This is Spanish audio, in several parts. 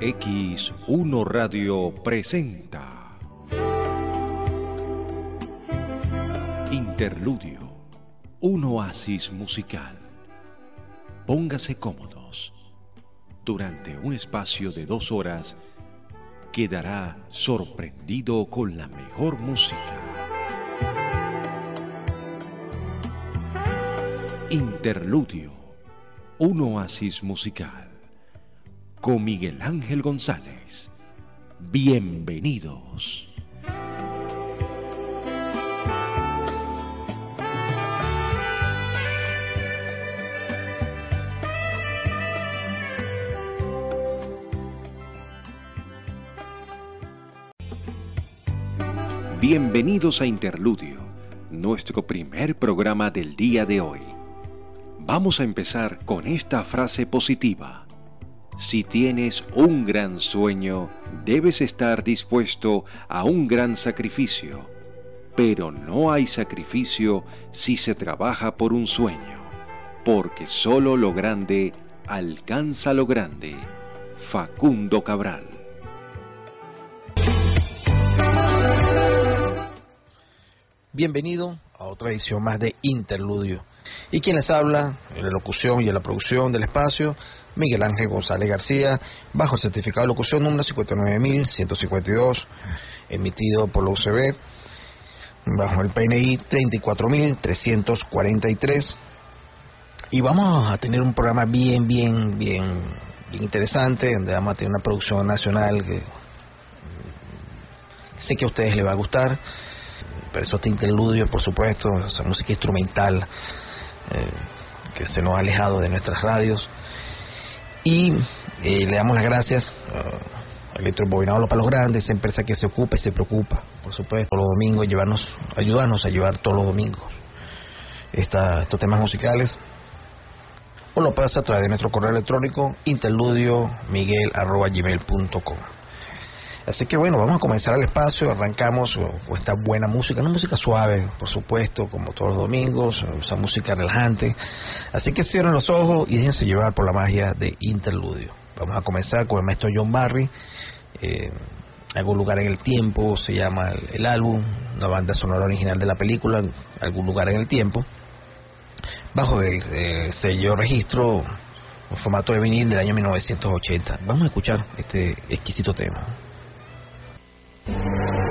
X1 Radio presenta Interludio, un oasis musical. Póngase cómodos. Durante un espacio de dos horas quedará sorprendido con la mejor música. Interludio, un oasis musical con Miguel Ángel González. Bienvenidos. Bienvenidos a Interludio, nuestro primer programa del día de hoy. Vamos a empezar con esta frase positiva. Si tienes un gran sueño, debes estar dispuesto a un gran sacrificio. Pero no hay sacrificio si se trabaja por un sueño, porque solo lo grande alcanza lo grande. Facundo Cabral. Bienvenido a otra edición más de Interludio. Y quien les habla, en la locución y en la producción del espacio, Miguel Ángel González García, bajo el certificado de locución número 59152, emitido por la UCB, bajo el PNI 34343. Y vamos a tener un programa bien, bien, bien, interesante, donde vamos a tener una producción nacional que sé que a ustedes les va a gustar. Pero eso está interludio, por supuesto, esa música instrumental eh, que se nos ha alejado de nuestras radios. Y eh, le damos las gracias a Electrobobinado para los Grandes, esa empresa que se ocupa y se preocupa, por supuesto, los domingos, llevarnos, ayudarnos a llevar todos los domingos estos temas musicales. O lo puedes a través de nuestro correo electrónico interludio miguel.gmail.com. Así que bueno, vamos a comenzar el espacio, arrancamos con esta buena música, una música suave, por supuesto, como todos los domingos, esa música relajante. Así que cierren los ojos y déjense llevar por la magia de Interludio. Vamos a comenzar con el maestro John Barry, eh, algún lugar en el tiempo, se llama el, álbum, una banda sonora original de la película, algún lugar en el tiempo, bajo el eh, sello registro, un formato de vinil del año 1980. Vamos a escuchar este exquisito tema. Thank you.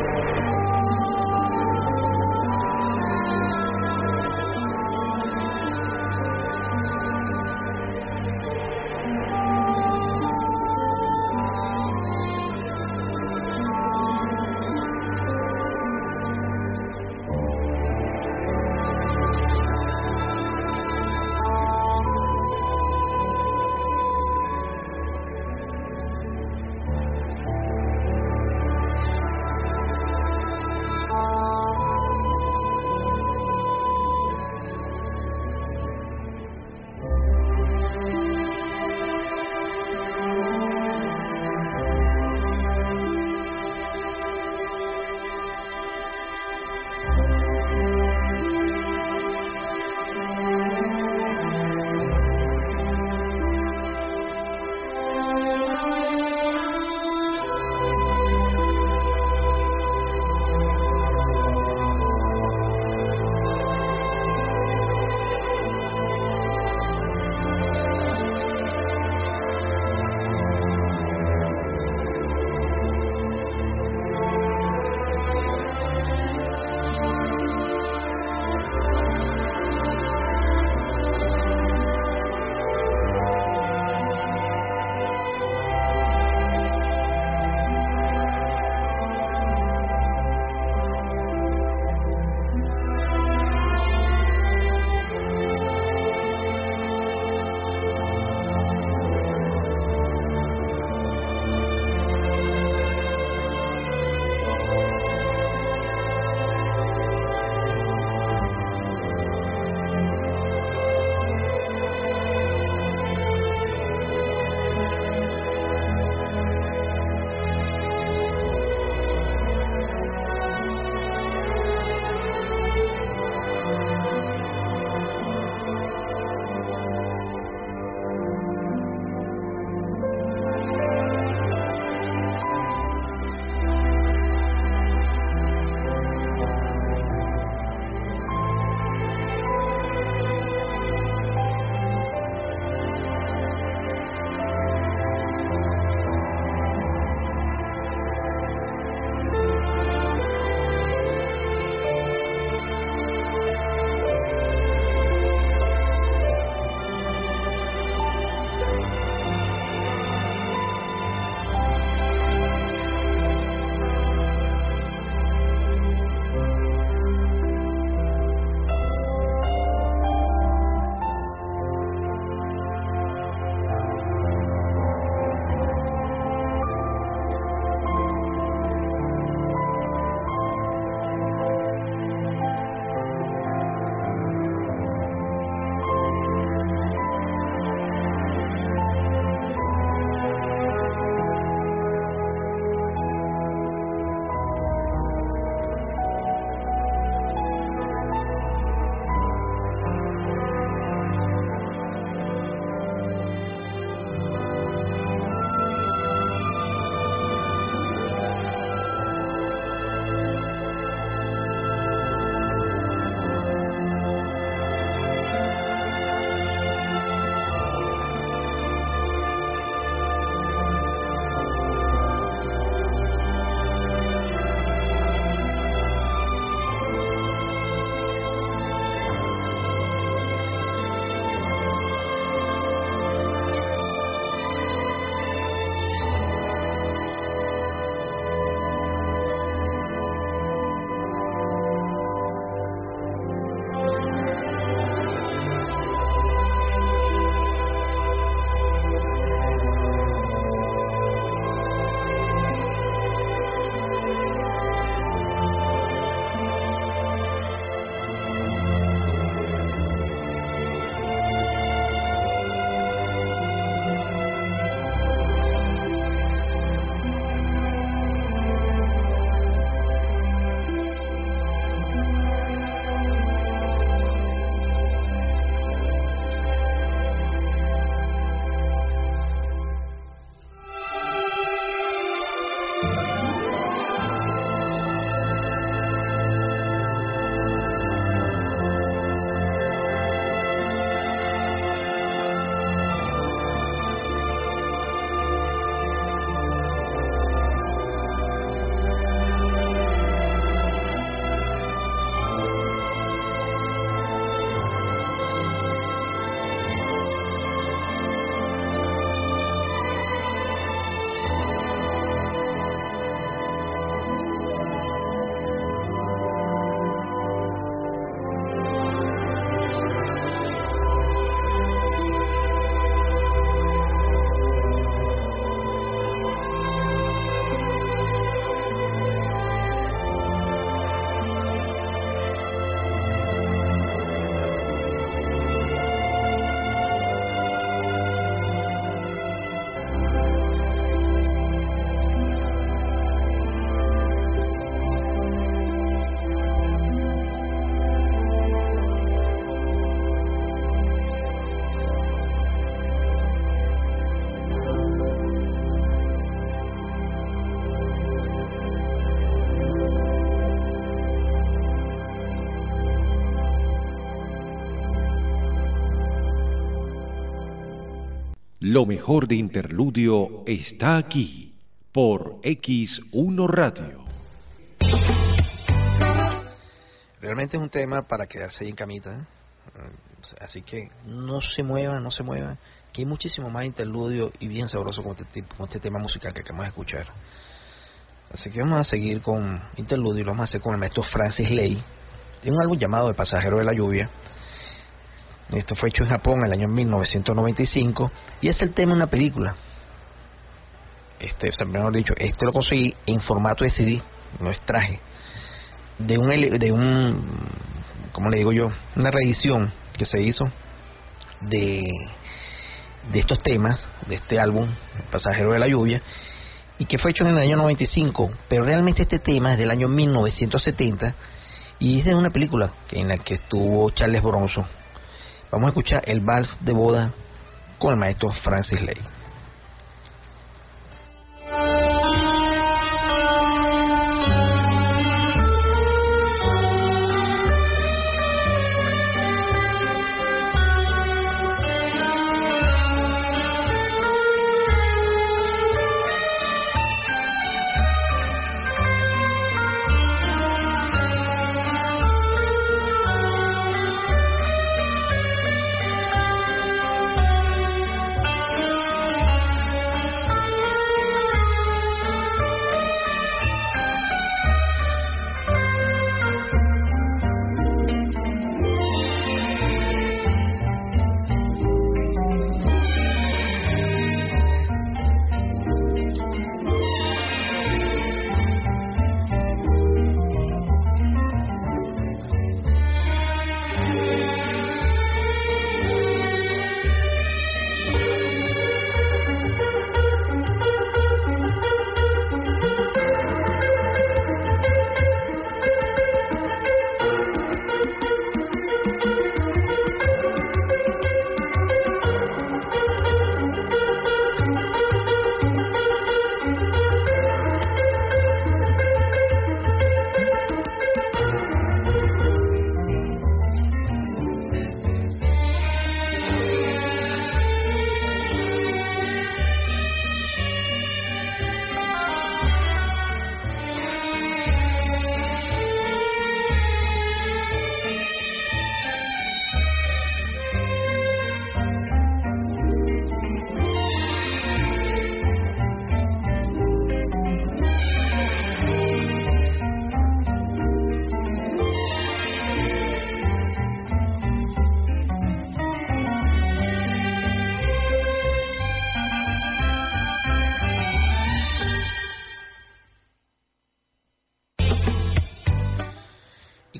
Lo mejor de Interludio está aquí por X1 Radio. Realmente es un tema para quedarse ahí en camita. ¿eh? Así que no se muevan, no se muevan, que hay muchísimo más interludio y bien sabroso con este, este tema musical que acabamos de escuchar. Así que vamos a seguir con interludio y lo vamos a hacer con el maestro Francis Lay. Tiene un álbum llamado El pasajero de la lluvia. Esto fue hecho en Japón en el año 1995 y es el tema de una película. Este, mejor dicho, este lo conseguí en formato de CD, no es traje. De un, de un, ¿cómo le digo yo? Una reedición que se hizo de, de estos temas, de este álbum, El pasajero de la lluvia, y que fue hecho en el año 95, pero realmente este tema es del año 1970 y es de una película en la que estuvo Charles Bronson. Vamos a escuchar el vals de boda con el maestro Francis Lay.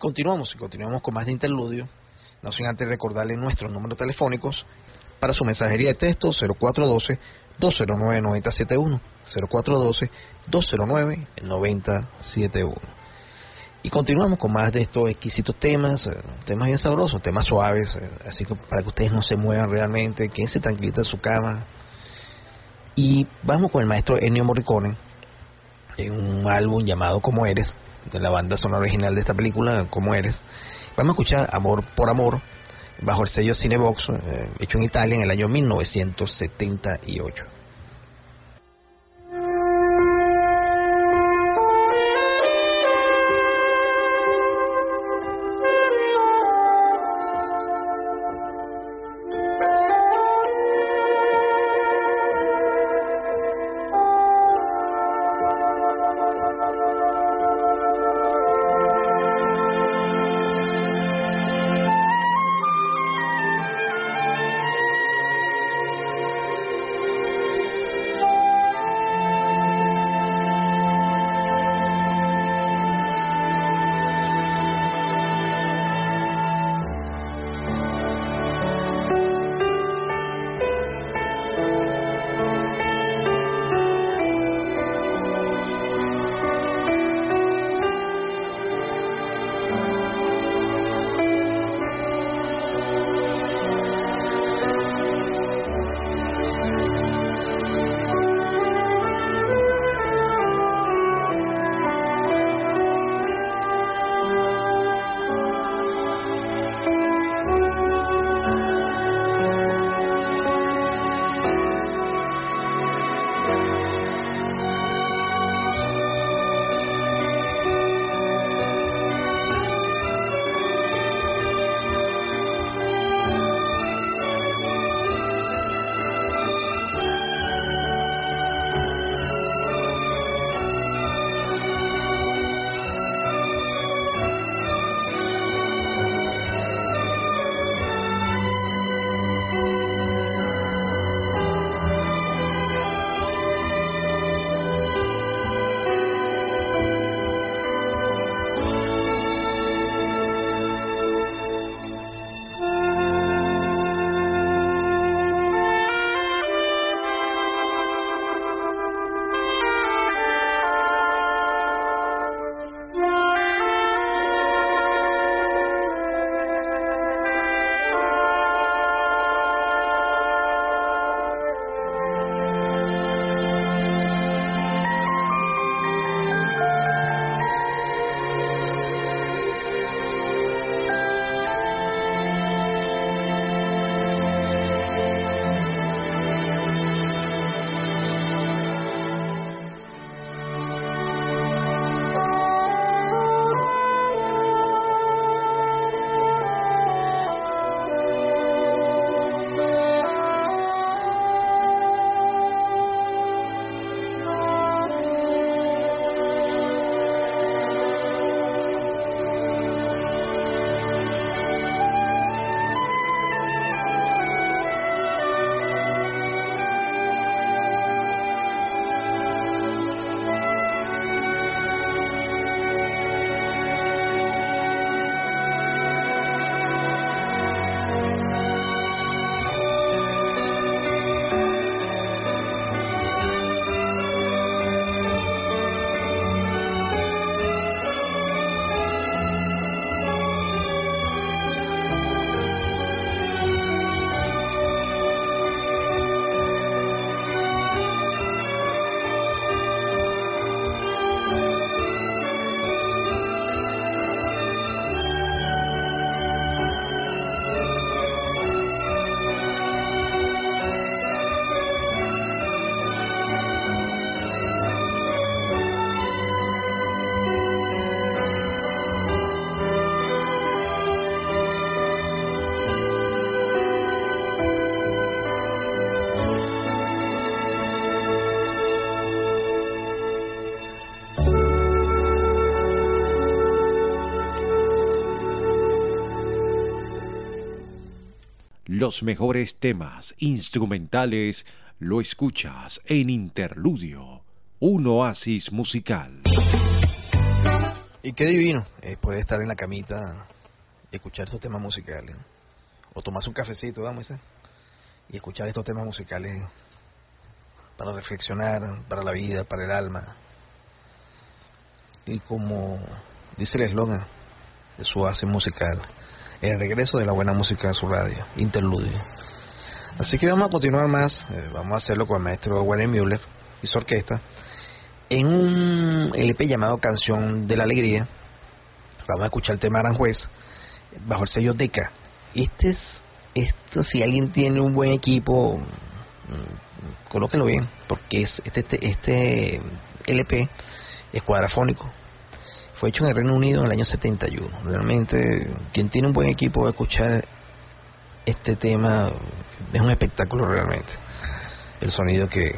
Continuamos, y continuamos con más de interludio, no sin antes recordarle nuestros números telefónicos para su mensajería de texto 0412-209-9071, 0412-209-9071. Y continuamos con más de estos exquisitos temas, eh, temas bien sabrosos, temas suaves, eh, así que para que ustedes no se muevan realmente, quédense tranquilitos en su cama. Y vamos con el maestro Ennio Morricone, en un álbum llamado Como Eres, de la banda sonora original de esta película, Como Eres. Vamos a escuchar Amor por Amor, bajo el sello Cinebox, eh, hecho en Italia en el año 1978. Los mejores temas instrumentales lo escuchas en Interludio, un oasis musical. Y qué divino eh, poder estar en la camita y escuchar estos temas musicales. O tomarse un cafecito, vamos y escuchar estos temas musicales para reflexionar, para la vida, para el alma. Y como dice el eslogan de su base musical, el regreso de la buena música a su radio, interludio. Así que vamos a continuar más, eh, vamos a hacerlo con el maestro Werner Müller y su orquesta, en un LP llamado Canción de la Alegría. Vamos a escuchar el tema Aranjuez bajo el sello Deca. Este es, esto, si alguien tiene un buen equipo, mm, colóquenlo bien, porque es este, este, este LP es cuadrafónico, fue hecho en el Reino Unido en el año 71. Realmente, quien tiene un buen equipo va a escuchar este tema, es un espectáculo realmente. El sonido que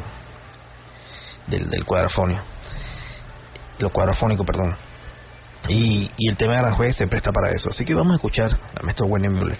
del, del cuadrafonio, lo cuadrafónico, perdón. Y, y el tema de Aranjuez se presta para eso. Así que vamos a escuchar a maestro Werner Müller.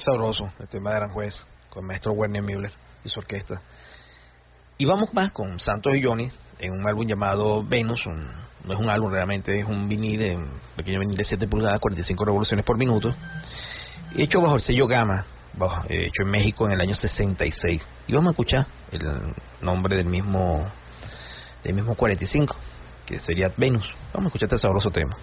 Sabroso el tema de Aranjuez con el maestro Werner Müller y su orquesta. Y vamos más con Santos y Johnny, en un álbum llamado Venus, no es un álbum realmente, es un vinil, un pequeño vinil de 7 pulgadas, 45 revoluciones por minuto, hecho bajo el sello Gama, eh, hecho en México en el año 66. Y vamos a escuchar el nombre del mismo, del mismo 45, que sería Venus. Vamos a escuchar este sabroso tema.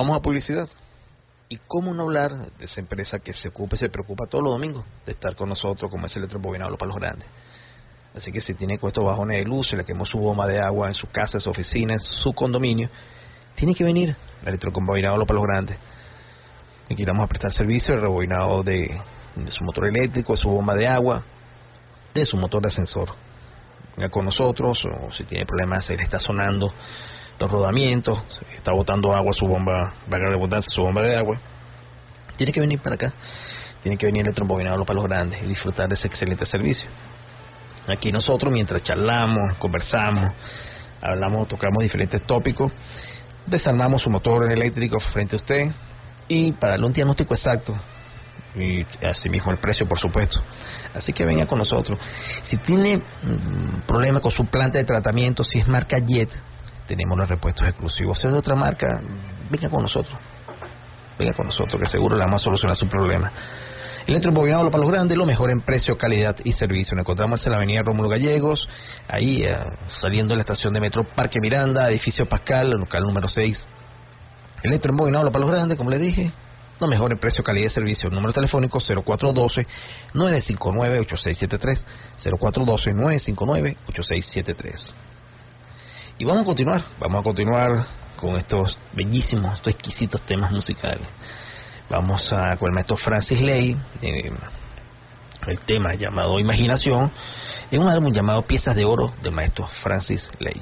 Vamos a publicidad. ¿Y cómo no hablar de esa empresa que se ocupa y se preocupa todos los domingos de estar con nosotros como es el electrobobinado para los grandes? Así que si tiene cuestos bajones de luz, se le quemó su bomba de agua en su casa, en su oficina, en su condominio, tiene que venir el electrobobinado para los grandes. Aquí vamos a prestar servicio el rebobinado de, su motor eléctrico, de su bomba de agua, de su motor de ascensor. Venga con nosotros, o si tiene problemas, le está sonando los rodamientos, está botando agua su bomba, valga la redundancia, su bomba de agua, tiene que venir para acá, tiene que venir el trombobinado los palos grandes y disfrutar de ese excelente servicio. Aquí nosotros, mientras charlamos, conversamos, hablamos, tocamos diferentes tópicos, desarmamos su motor eléctrico frente a usted y para darle un diagnóstico exacto y asimismo el precio, por supuesto. Así que venga con nosotros. Si tiene mm, problema con su planta de tratamiento, si es marca Jet, tenemos los repuestos exclusivos. Si es de otra marca, venga con nosotros. Venga con nosotros, que seguro le vamos a solucionar su problema. Electrobobinado para los grandes, lo mejor en precio, calidad y servicio. Nos encontramos en la avenida Rómulo Gallegos, ahí eh, saliendo de la estación de metro Parque Miranda, edificio Pascal, local número 6. Electrobobinado para los grandes, como le dije, lo mejor en precio, calidad y servicio. Número telefónico 0412-959-8673. 0412-959-8673. Y vamos a continuar, vamos a continuar con estos bellísimos, estos exquisitos temas musicales. Vamos a con el maestro Francis Ley, eh, el tema llamado Imaginación, en un álbum llamado Piezas de Oro del maestro Francis Ley.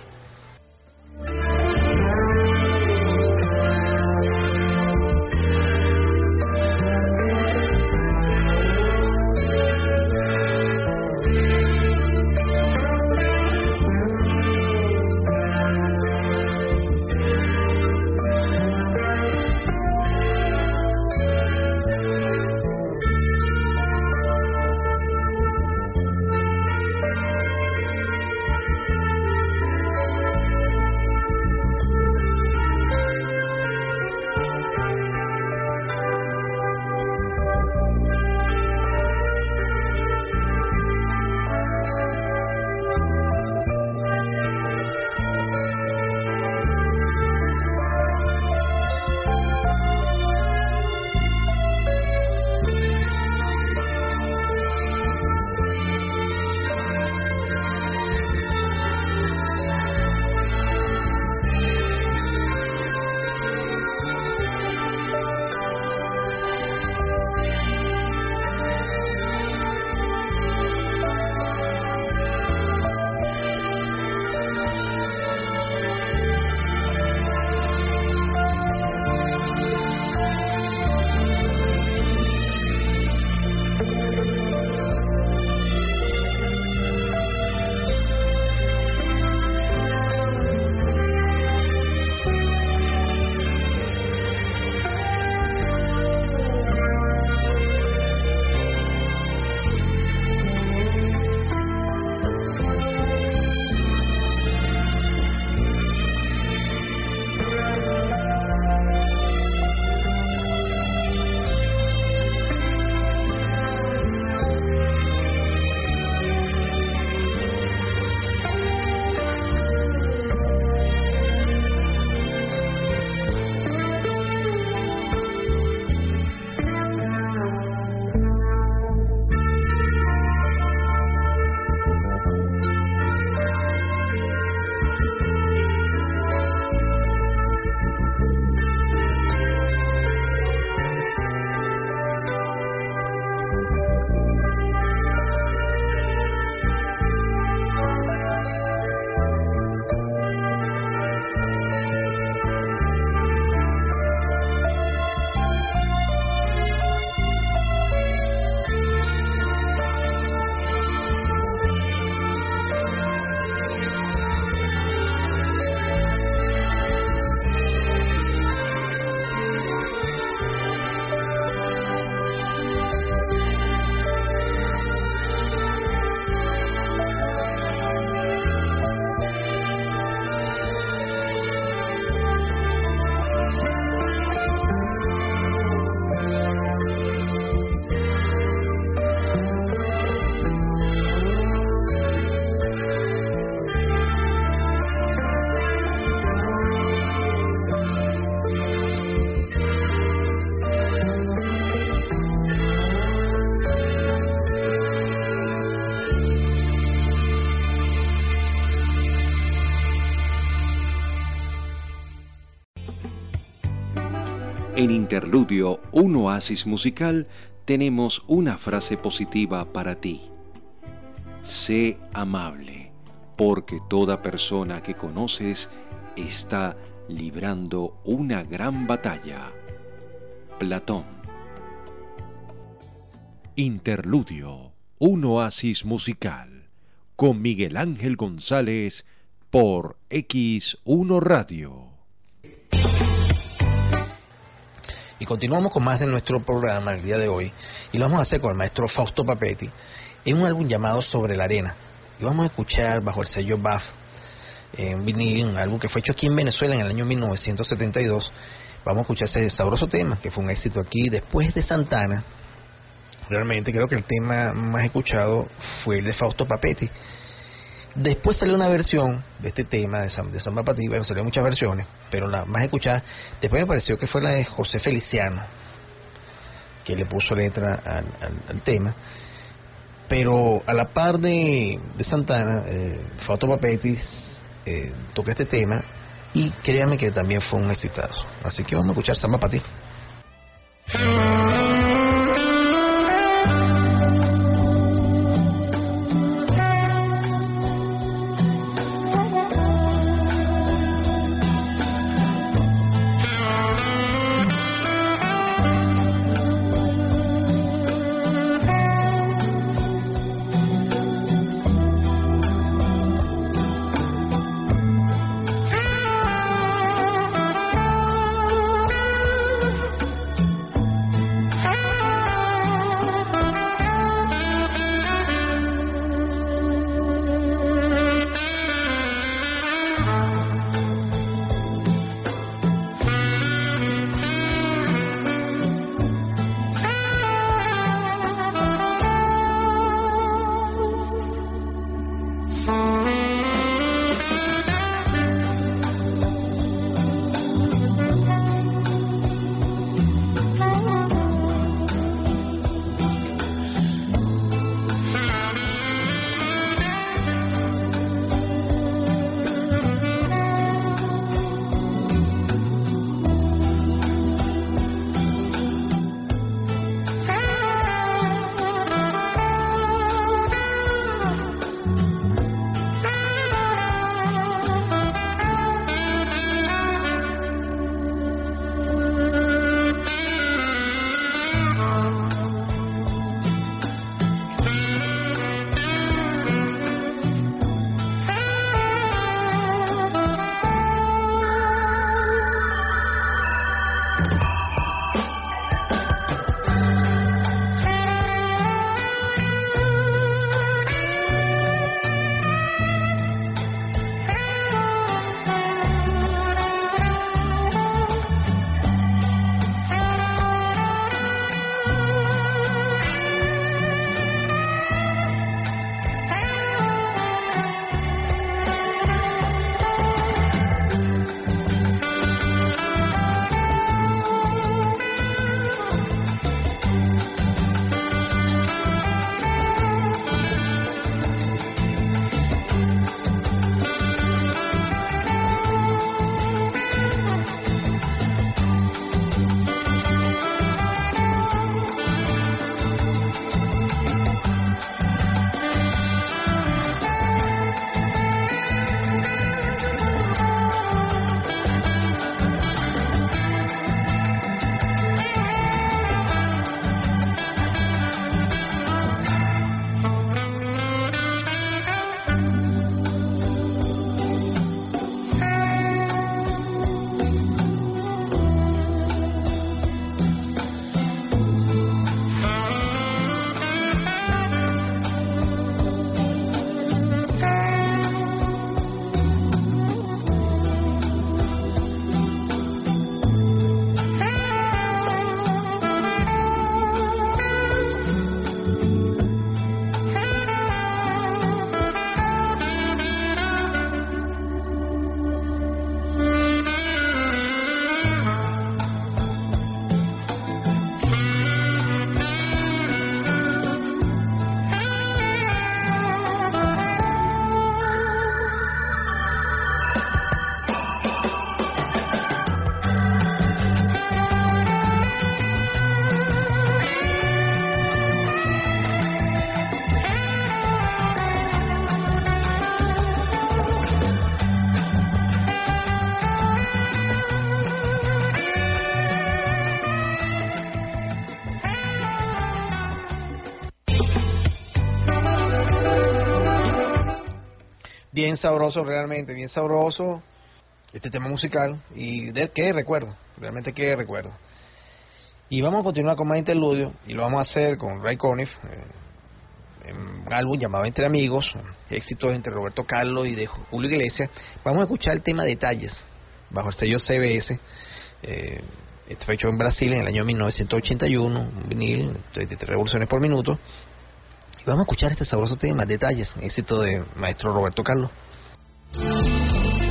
En Interludio, un oasis musical, tenemos una frase positiva para ti. Sé amable, porque toda persona que conoces está librando una gran batalla. Platón. Interludio, un oasis musical, con Miguel Ángel González por X1 Radio. Y continuamos con más de nuestro programa el día de hoy. Y lo vamos a hacer con el maestro Fausto Papetti en un álbum llamado Sobre la Arena. Y vamos a escuchar bajo el sello BAF, vinil, un álbum que fue hecho aquí en Venezuela en el año 1972. Vamos a escuchar ese sabroso tema que fue un éxito aquí después de Santana. Realmente creo que el tema más escuchado fue el de Fausto Papetti Después salió una versión de este tema de, San, de Samba Patí, bueno, salieron muchas versiones, pero la más escuchada, después me pareció que fue la de José Feliciano, que le puso letra al, tema. Pero a la par de, Santana, eh, Foto Papetis eh, toca este tema y créanme que también fue un exitazo. Así que vamos a escuchar Samba Patí. Sabroso realmente, bien sabroso este tema musical y de qué recuerdo, realmente qué recuerdo. Y vamos a continuar con más interludio y lo vamos a hacer con Ray Conniff eh, en un álbum llamado Entre Amigos, éxitos entre Roberto Carlos y de Julio Iglesias. Vamos a escuchar el tema Detalles bajo el sello CBS. Eh, este fue hecho en Brasil en el año 1981, un vinil, 33 revoluciones por minuto. Y vamos a escuchar este sabroso tema, Detalles, éxito de maestro Roberto Carlos. Thank you.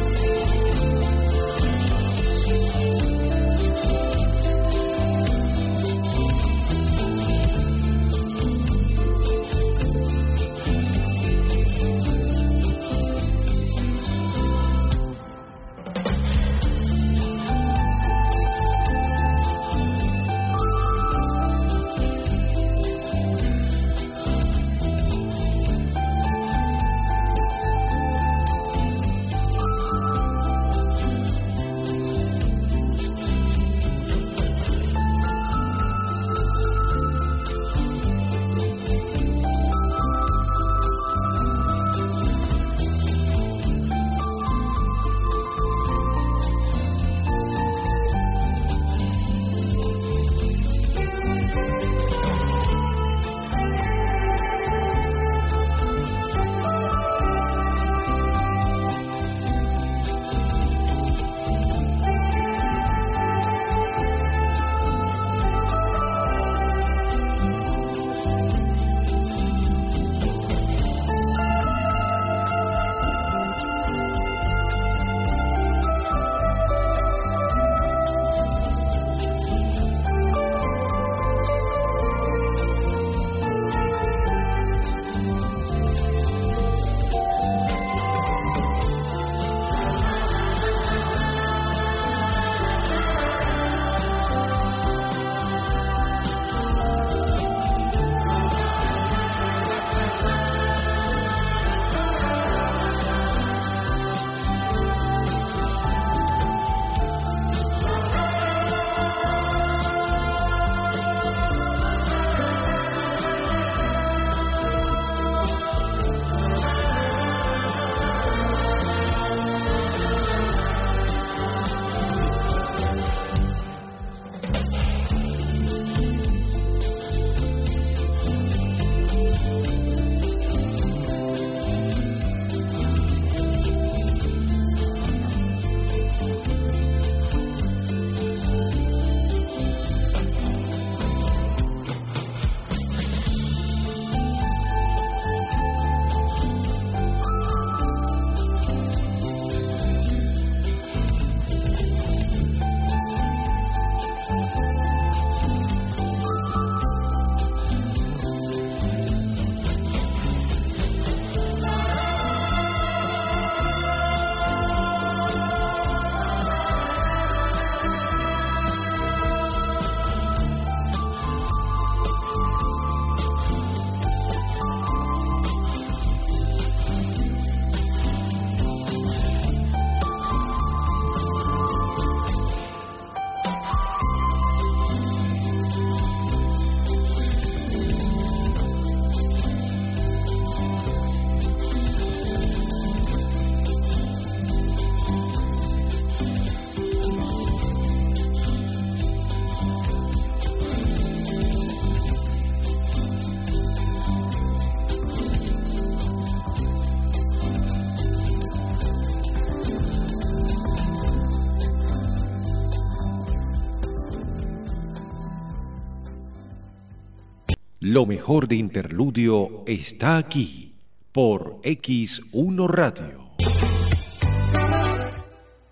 Lo mejor de Interludio está aquí, por X1 Radio.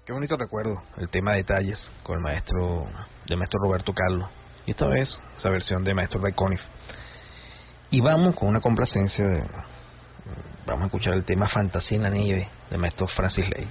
Qué bonito recuerdo el tema de detalles con el maestro, de maestro Roberto Carlos. Y esta vez esa versión de maestro Ray Conniff. Y vamos con una complacencia de, vamos a escuchar el tema Fantasía en la nieve de maestro Francis Ley.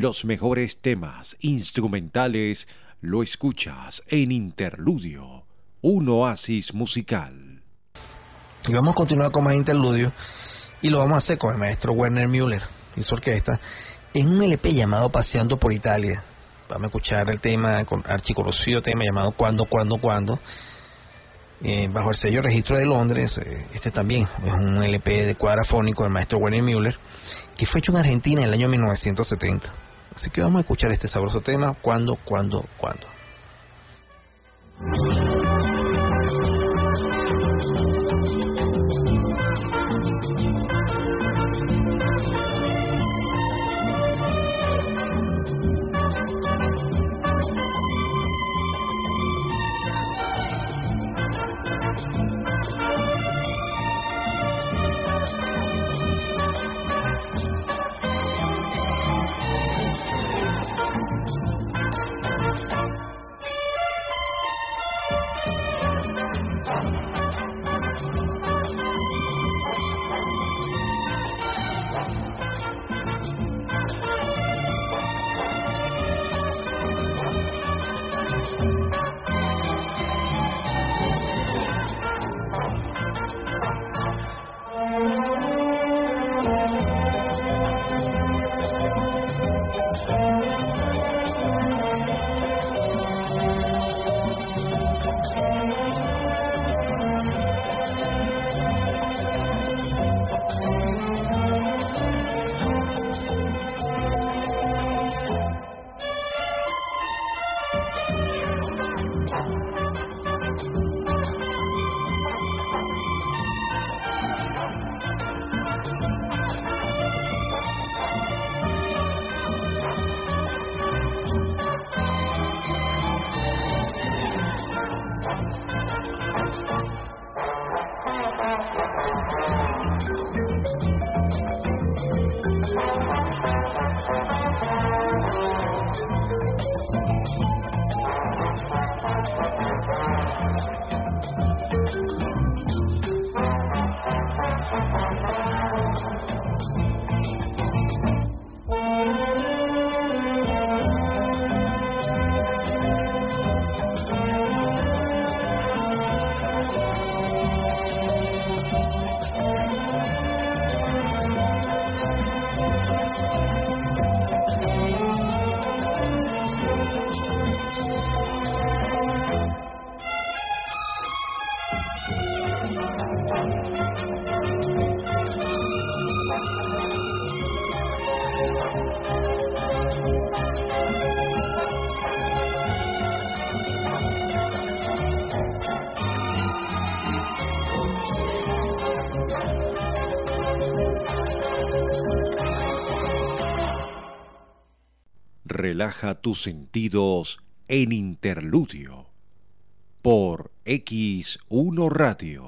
Los mejores temas instrumentales lo escuchas en Interludio, un oasis musical. Y vamos a continuar con más interludio y lo vamos a hacer con el maestro Werner Müller y su orquesta en un LP llamado Paseando por Italia. Vamos a escuchar el tema, con archiconocido tema llamado Cuando, Cuando, Cuando, eh, bajo el sello Registro de Londres. Eh, este también es un LP de cuadrafónico del maestro Werner Müller que fue hecho en Argentina en el año 1970. Así que vamos a escuchar este sabroso tema, cuando, cuando, cuando. Relaja tus sentidos en interludio por X1 Radio.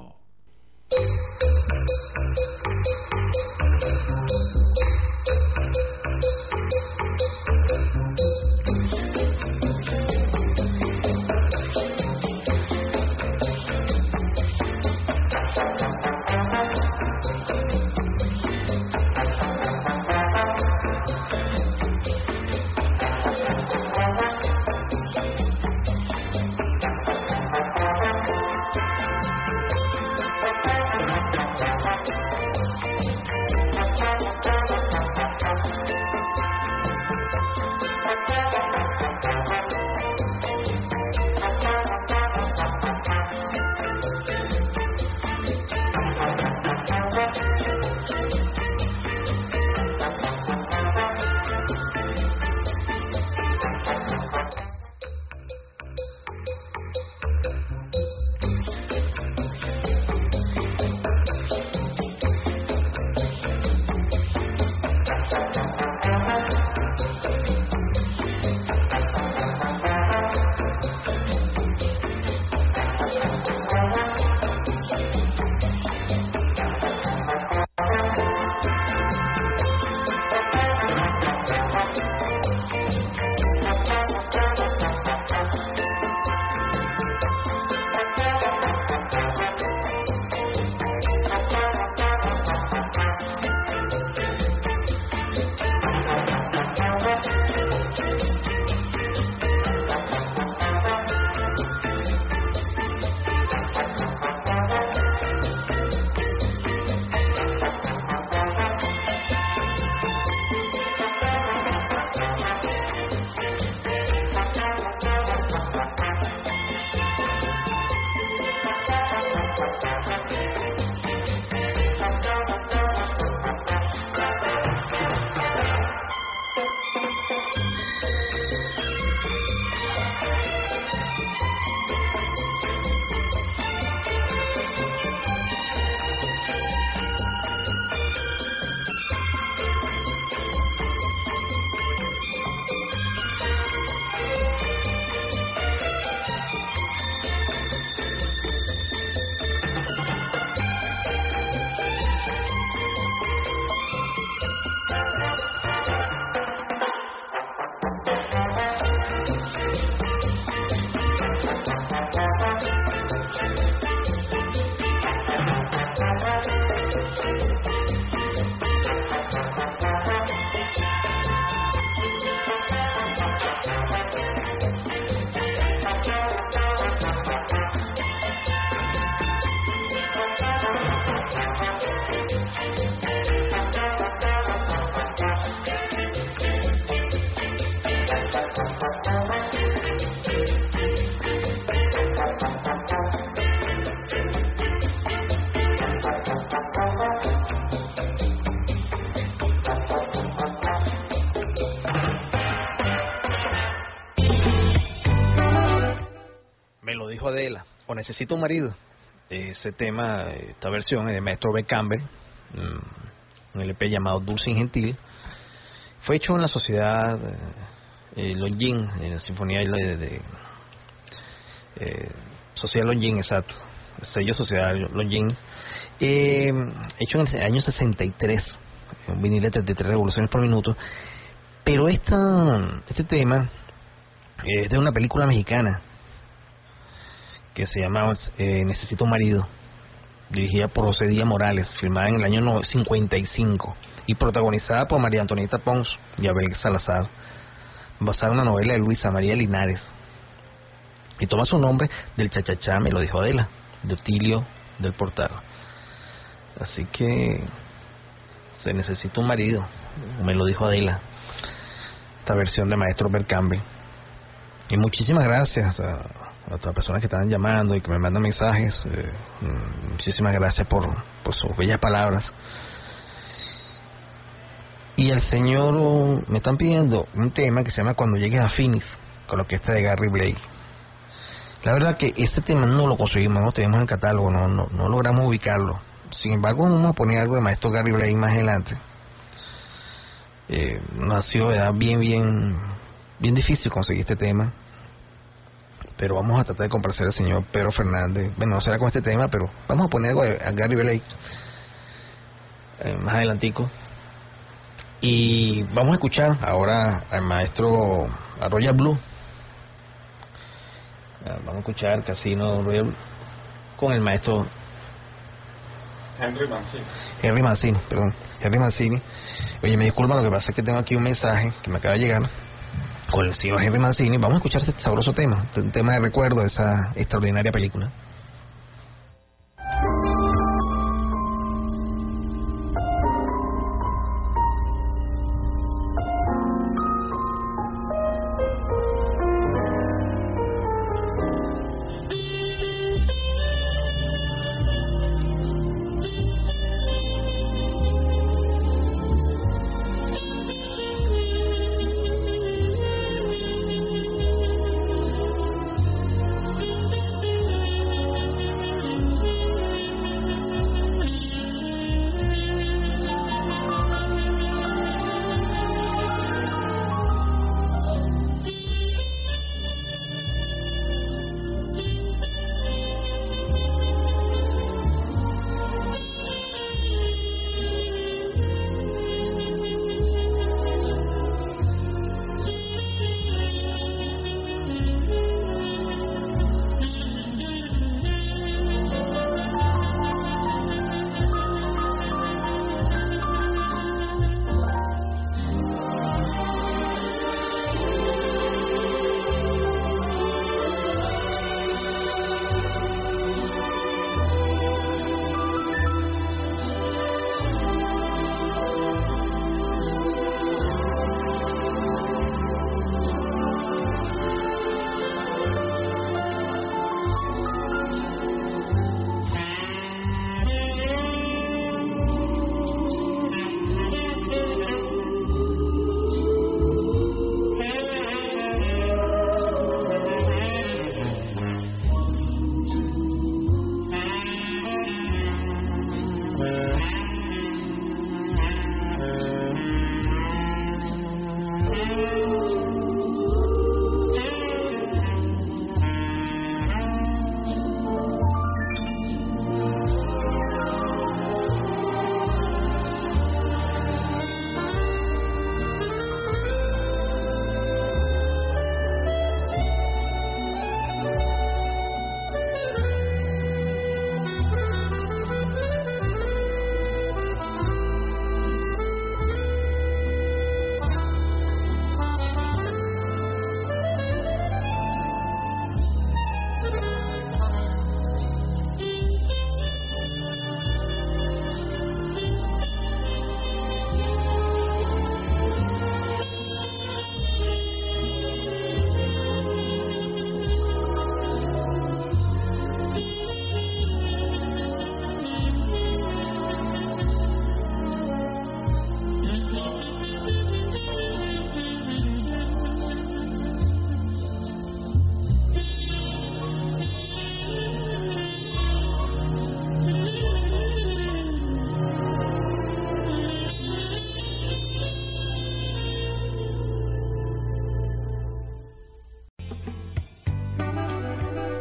Un marido. Ese tema, esta versión es de Maestro B. Campbell, mm, un LP llamado Dulce y Gentil. Fue hecho en la sociedad eh, Longin, en la Sinfonía de, de eh, Sociedad Longin, exacto. sello Sociedad Longin. Eh, hecho en el año 63, un vinil de 33 revoluciones por minuto. Pero esta, este tema es de una película mexicana que se llama eh, Necesito un marido, dirigida por José Díaz Morales, filmada en el año 55 y protagonizada por María Antonieta Pons y Abel Salazar, basada en una novela de Luisa María Linares. Y toma su nombre del chachachá, me lo dijo Adela, de Otilio del Portal. Así que se necesita un marido, me lo dijo Adela, esta versión de Maestro Bercambe. Y muchísimas gracias a, a todas las personas que están llamando y que me mandan mensajes. Eh, mm, muchísimas gracias por, por sus bellas palabras. Y el Señor me están pidiendo un tema que se llama Cuando llegues a Phoenix, con lo que está de Gary Blake. La verdad que este tema no lo conseguimos, no lo tenemos en el catálogo, no, no, no logramos ubicarlo. Sin embargo, vamos a poner algo de maestro Gary Blake más adelante. Eh, nació de bien, bien, bien difícil conseguir este tema pero vamos a tratar de complacer al señor Pedro Fernández. Bueno, no será con este tema, pero vamos a poner algo a Gary Blake eh, más adelantico. Y vamos a escuchar ahora al maestro Royal Blue. Ah, vamos a escuchar Casino Royal con el maestro Henry Mancini. Henry Mancini, perdón. Henry Mancini. Oye, me disculpa, lo que pasa es que tengo aquí un mensaje que me acaba de llegar con el señor Henry Mancini, vamos a escuchar este sabroso tema, un tema de recuerdo de esa extraordinaria película.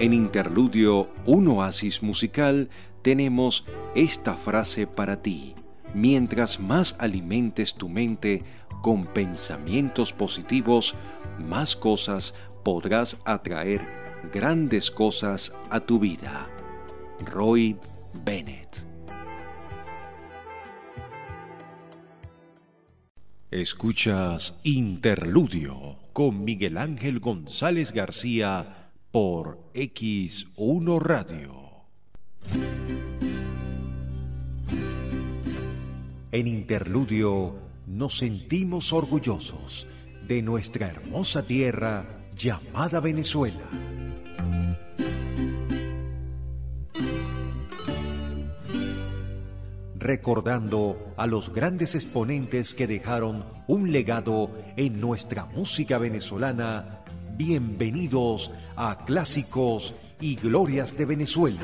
En Interludio, un oasis musical, tenemos esta frase para ti. Mientras más alimentes tu mente con pensamientos positivos, más cosas podrás atraer grandes cosas a tu vida. Roy Bennett Escuchas Interludio con Miguel Ángel González García por X1 Radio. En Interludio nos sentimos orgullosos de nuestra hermosa tierra llamada Venezuela. Recordando a los grandes exponentes que dejaron un legado en nuestra música venezolana, bienvenidos a Clásicos y Glorias de Venezuela.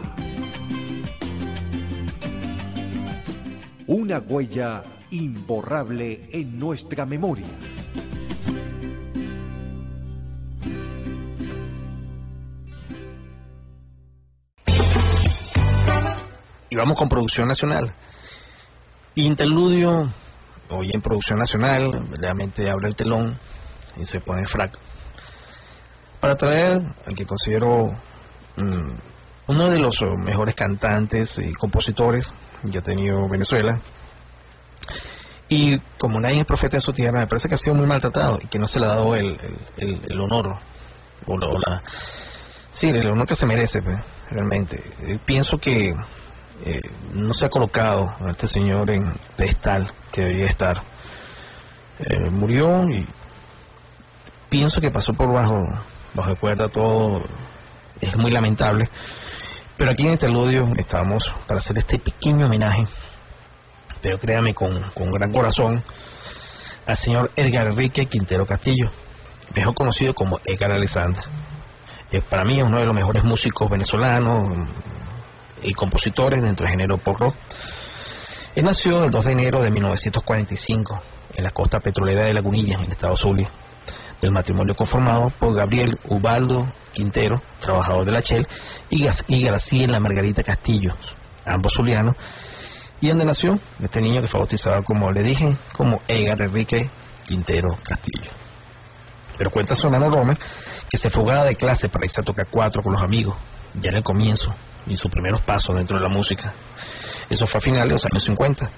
Una huella imborrable en nuestra memoria. Y vamos con producción nacional. Interludio, hoy en producción nacional, realmente abre el telón y se pone frac. Para traer al que considero mm, uno de los mejores cantantes y compositores que ha tenido Venezuela. Y como nadie es profeta de su tierra, me parece que ha sido muy maltratado y que no se le ha dado el, el, honor, o la, sí, el honor que se merece, pues, realmente. Eh, pienso que eh, no se ha colocado a este señor en pedestal que debería estar. Eh, murió y pienso que pasó por bajo, bajo cuerda todo, es muy lamentable. Pero aquí en este eludio estamos para hacer este pequeño homenaje, pero créame con, con gran corazón, al señor Edgar Enrique Quintero Castillo, mejor conocido como Edgar Alexander. Eh, para mí es uno de los mejores músicos venezolanos y compositores dentro del género pop rock. Él nació el 2 de enero de 1945 en la costa petrolera de Lagunilla, en el estado Zulia, del matrimonio conformado por Gabriel Ubaldo Quintero, trabajador de la Shell, y, y Graciela Margarita Castillo, ambos zulianos, y donde nació este niño que fue bautizado, como le dije, como Edgar Enrique Quintero Castillo. Pero cuenta su hermano Roma que se fugaba de clase para irse a tocar cuatro con los amigos, ya en el comienzo, y sus primeros pasos dentro de la música. Eso fue a finales de los años 50.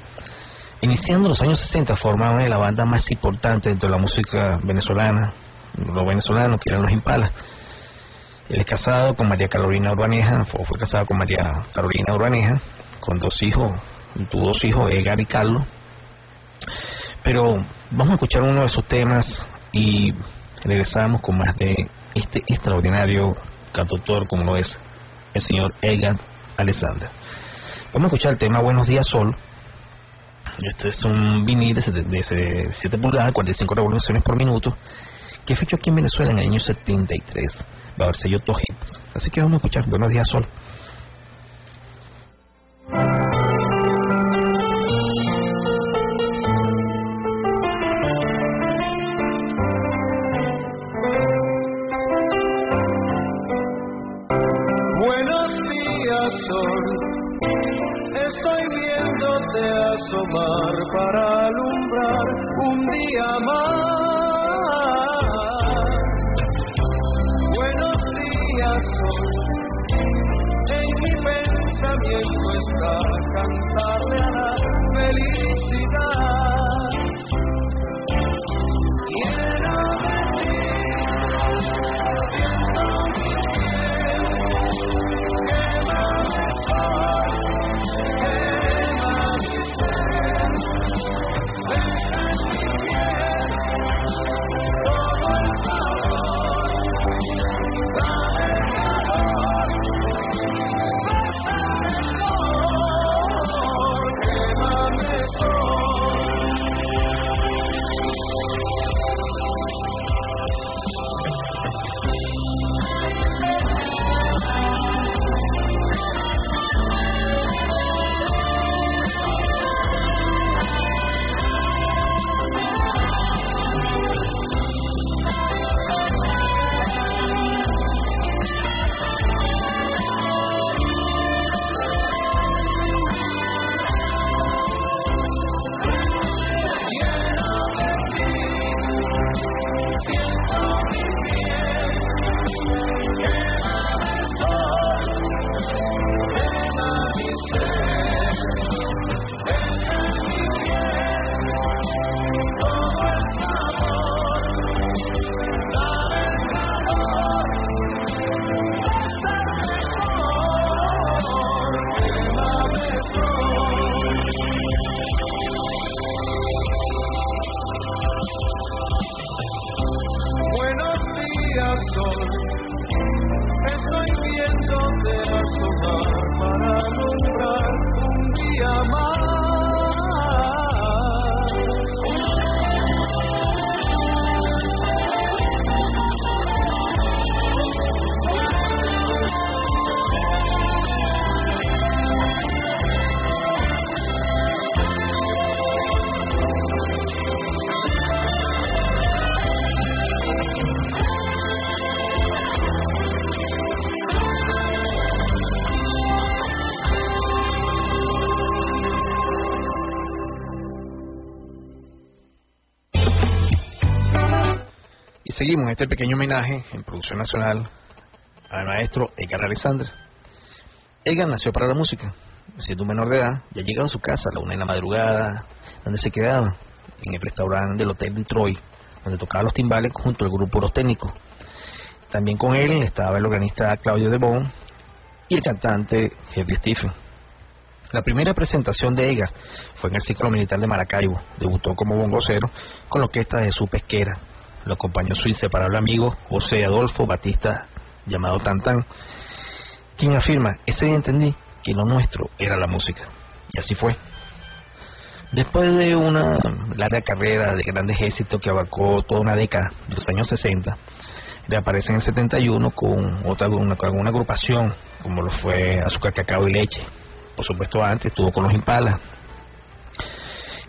Iniciando los años 60 formaron una de las bandas más importantes dentro de la música venezolana, los venezolanos que eran los Impalas. Él es casado con María Carolina Urbaneja, fue, fue casado con María Carolina Urbaneja, con dos hijos, tuvo dos hijos, Edgar y Carlos. Pero vamos a escuchar uno de sus temas y regresamos con más de este extraordinario cantautor como lo es el señor Edgar Alexander. Vamos a escuchar el tema Buenos Días Sol. Este es un vinil de 7 pulgadas, 45 revoluciones por minuto, que hecho aquí en Venezuela en el año 73. Va a haber sello Así que vamos a escuchar Buenos Días Sol. Este pequeño homenaje en producción nacional al maestro Edgar Alexander. Edgar nació para la música, siendo un menor de edad, ya llegaba a su casa a la una de la madrugada, donde se quedaba, en el restaurante del Hotel Detroit, donde tocaba los timbales junto al grupo Los Técnicos. También con él estaba el organista Claudio de Bon y el cantante Henry Stephen. La primera presentación de Edgar fue en el ciclo militar de Maracaibo. Debutó como bongocero con la orquesta de su pesquera. Lo acompañó su inseparable amigo José Adolfo Batista, llamado Tantán, quien afirma, ese día entendí que lo nuestro era la música. Y así fue. Después de una larga carrera de grandes éxitos que abarcó toda una década, los años 60, reaparece en el 71 con otra con una agrupación, como lo fue Azúcar, Cacao y Leche. Por supuesto, antes estuvo con los Impalas.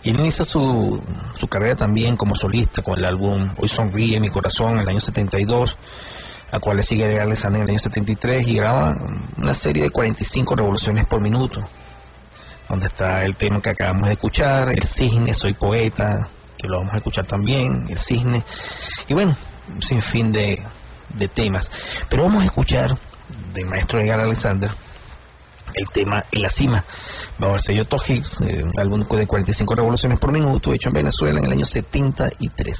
Inicia su, su carrera también como solista con el álbum Hoy Sonríe Mi Corazón en el año 72, a cual le sigue Alexander en el año 73 y graba una serie de 45 revoluciones por minuto, donde está el tema que acabamos de escuchar, El Cisne, Soy Poeta, que lo vamos a escuchar también, El Cisne, y bueno, sin fin de, de temas. Pero vamos a escuchar del maestro Edgar Alexander el tema En la cima, bajo el sello Toji, eh, un álbum de 45 revoluciones por minuto, hecho en Venezuela en el año 73.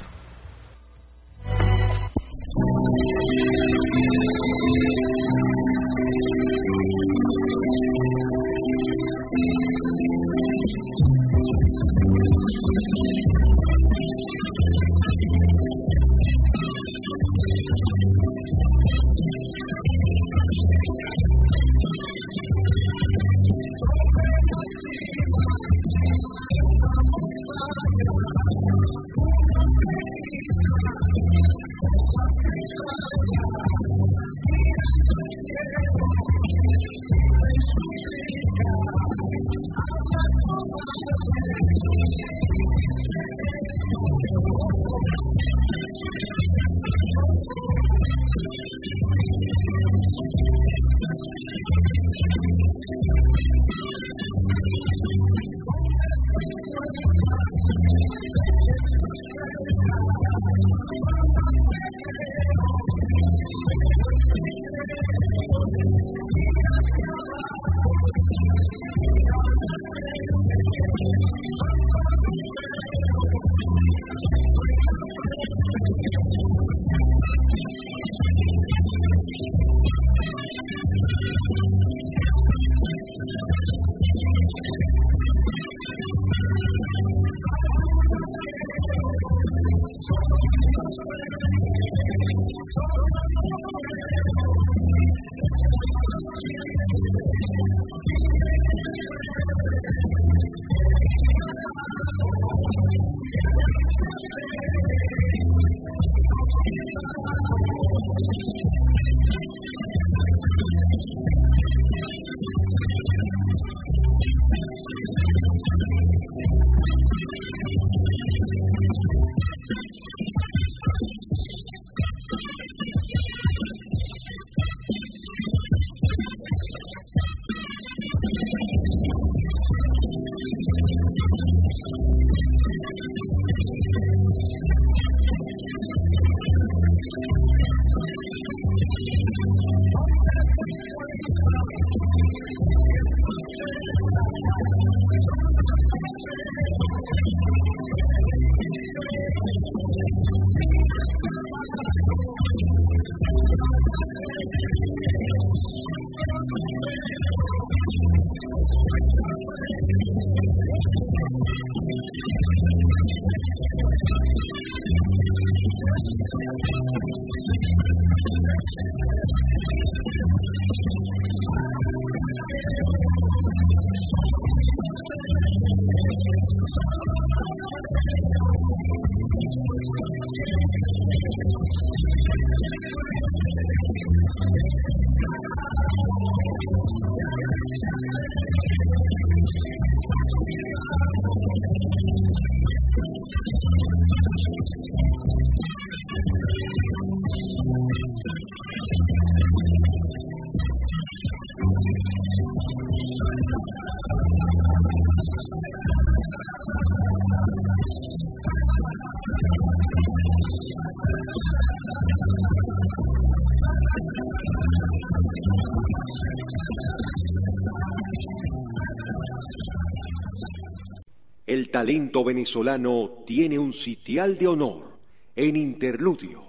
Talento venezolano tiene un sitial de honor en Interludio,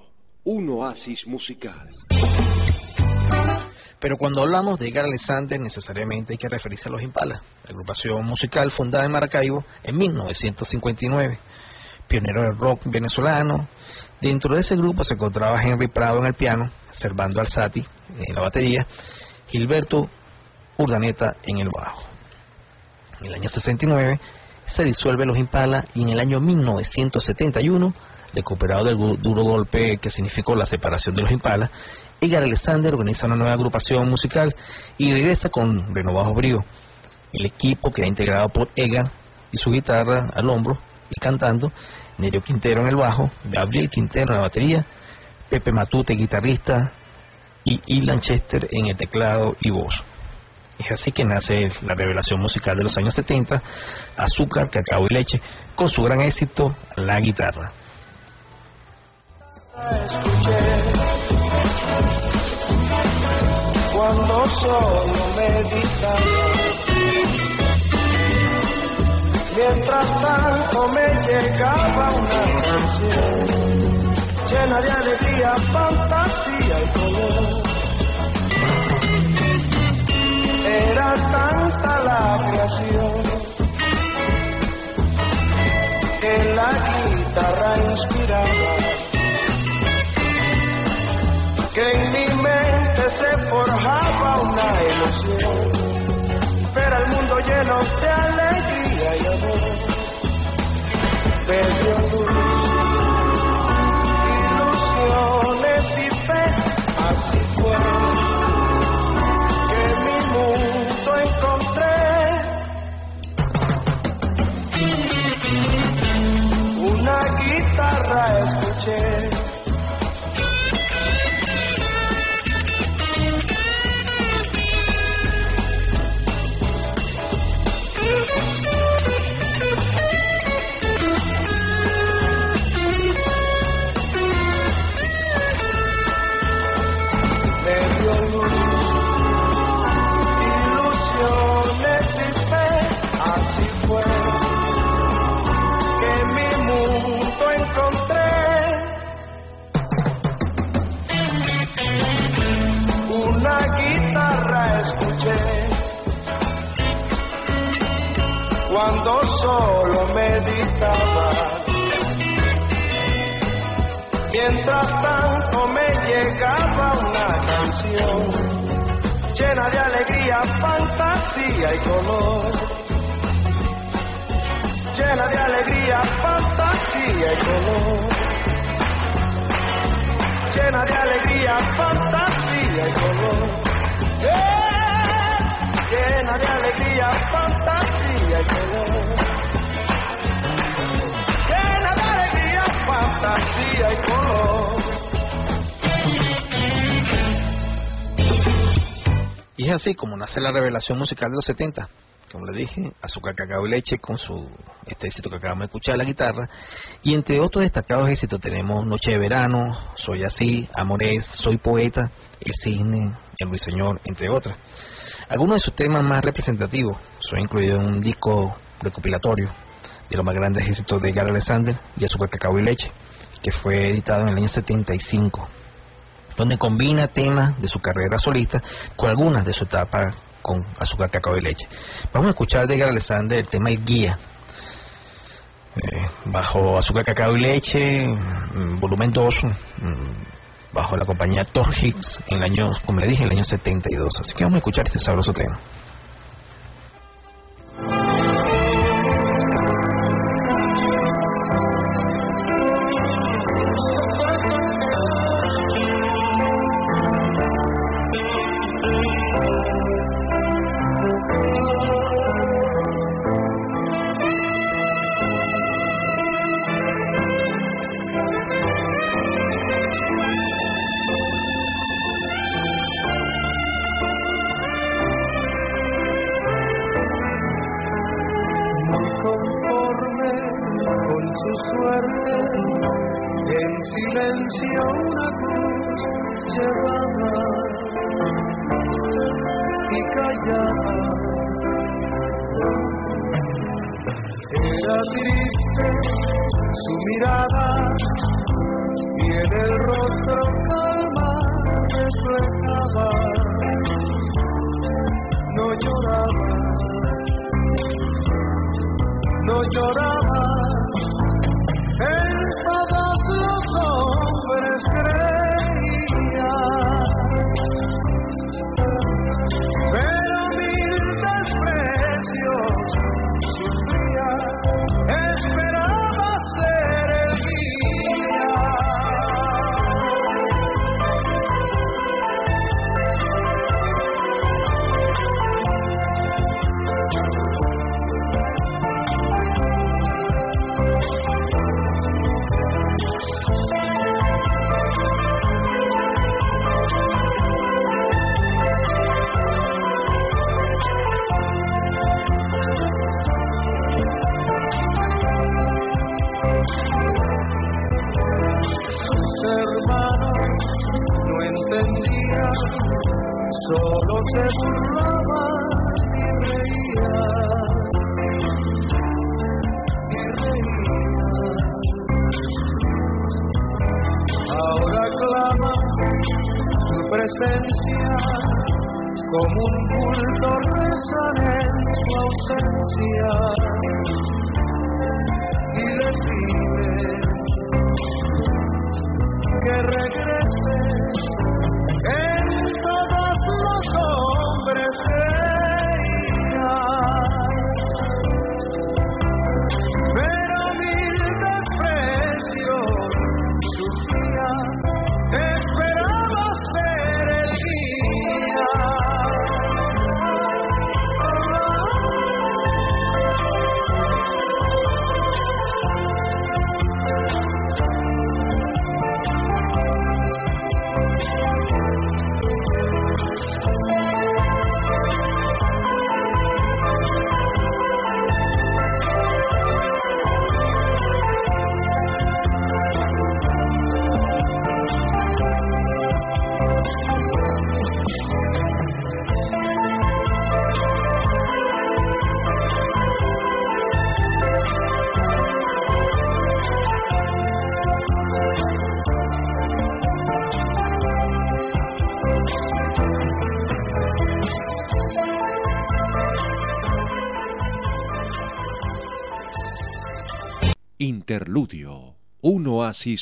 un oasis musical. Pero cuando hablamos de Edgar Alexander, necesariamente hay que referirse a los Impala, agrupación musical fundada en Maracaibo en 1959, pionero del rock venezolano. Dentro de ese grupo se encontraba Henry Prado en el piano, Servando Alzati en la batería, Gilberto Urdaneta en el bajo. En el año 69 se disuelve los Impala y en el año 1971, recuperado del duro golpe que significó la separación de los Impala, Edgar Alexander organiza una nueva agrupación musical y regresa con renovado brío. El equipo queda integrado por Edgar y su guitarra al hombro y cantando, Nerio Quintero en el bajo, Gabriel Quintero en la batería, Pepe Matute, guitarrista, y Ilan Chester en el teclado y voz. Es así que nace la revelación musical de los años 70, Azúcar, Cacao y Leche, con su gran éxito, la guitarra. cuando solo meditaba. Mientras tanto me llegaba una canción llena de alegría, fantasía y color. Era tanta la creación. Que la guitarra inspiraba, que en mi mente se forjaba una ilusión, ver al mundo lleno de Mientras tanto me llegaba una canción llena de alegría, fantasía y color. Llena de alegría, fantasía y color. Llena de alegría, fantasía y color. Llena de alegría, fantasía y color. Fantasía y color. Y es así como nace la revelación musical de los 70. Como le dije, Azúcar, Cacao y Leche con su este éxito que acabamos de escuchar, la guitarra. Y entre otros destacados éxitos tenemos Noche de Verano, Soy Así, Amores, Soy Poeta, El Cisne, El Ruiseñor, entre otras. Algunos de sus temas más representativos son incluidos en un disco recopilatorio de los más grandes éxitos de Gary Alexander y Azúcar, Cacao y Leche, que fue editado en el año 75 donde combina temas de su carrera solista con algunas de su etapa con azúcar, cacao y leche. Vamos a escuchar de Alexander el tema El Guía, eh, bajo azúcar, cacao y leche, mm, volumen 2, mm, bajo la compañía Thor Hicks, en el año, como le dije, en el año 72. Así que vamos a escuchar este sabroso tema.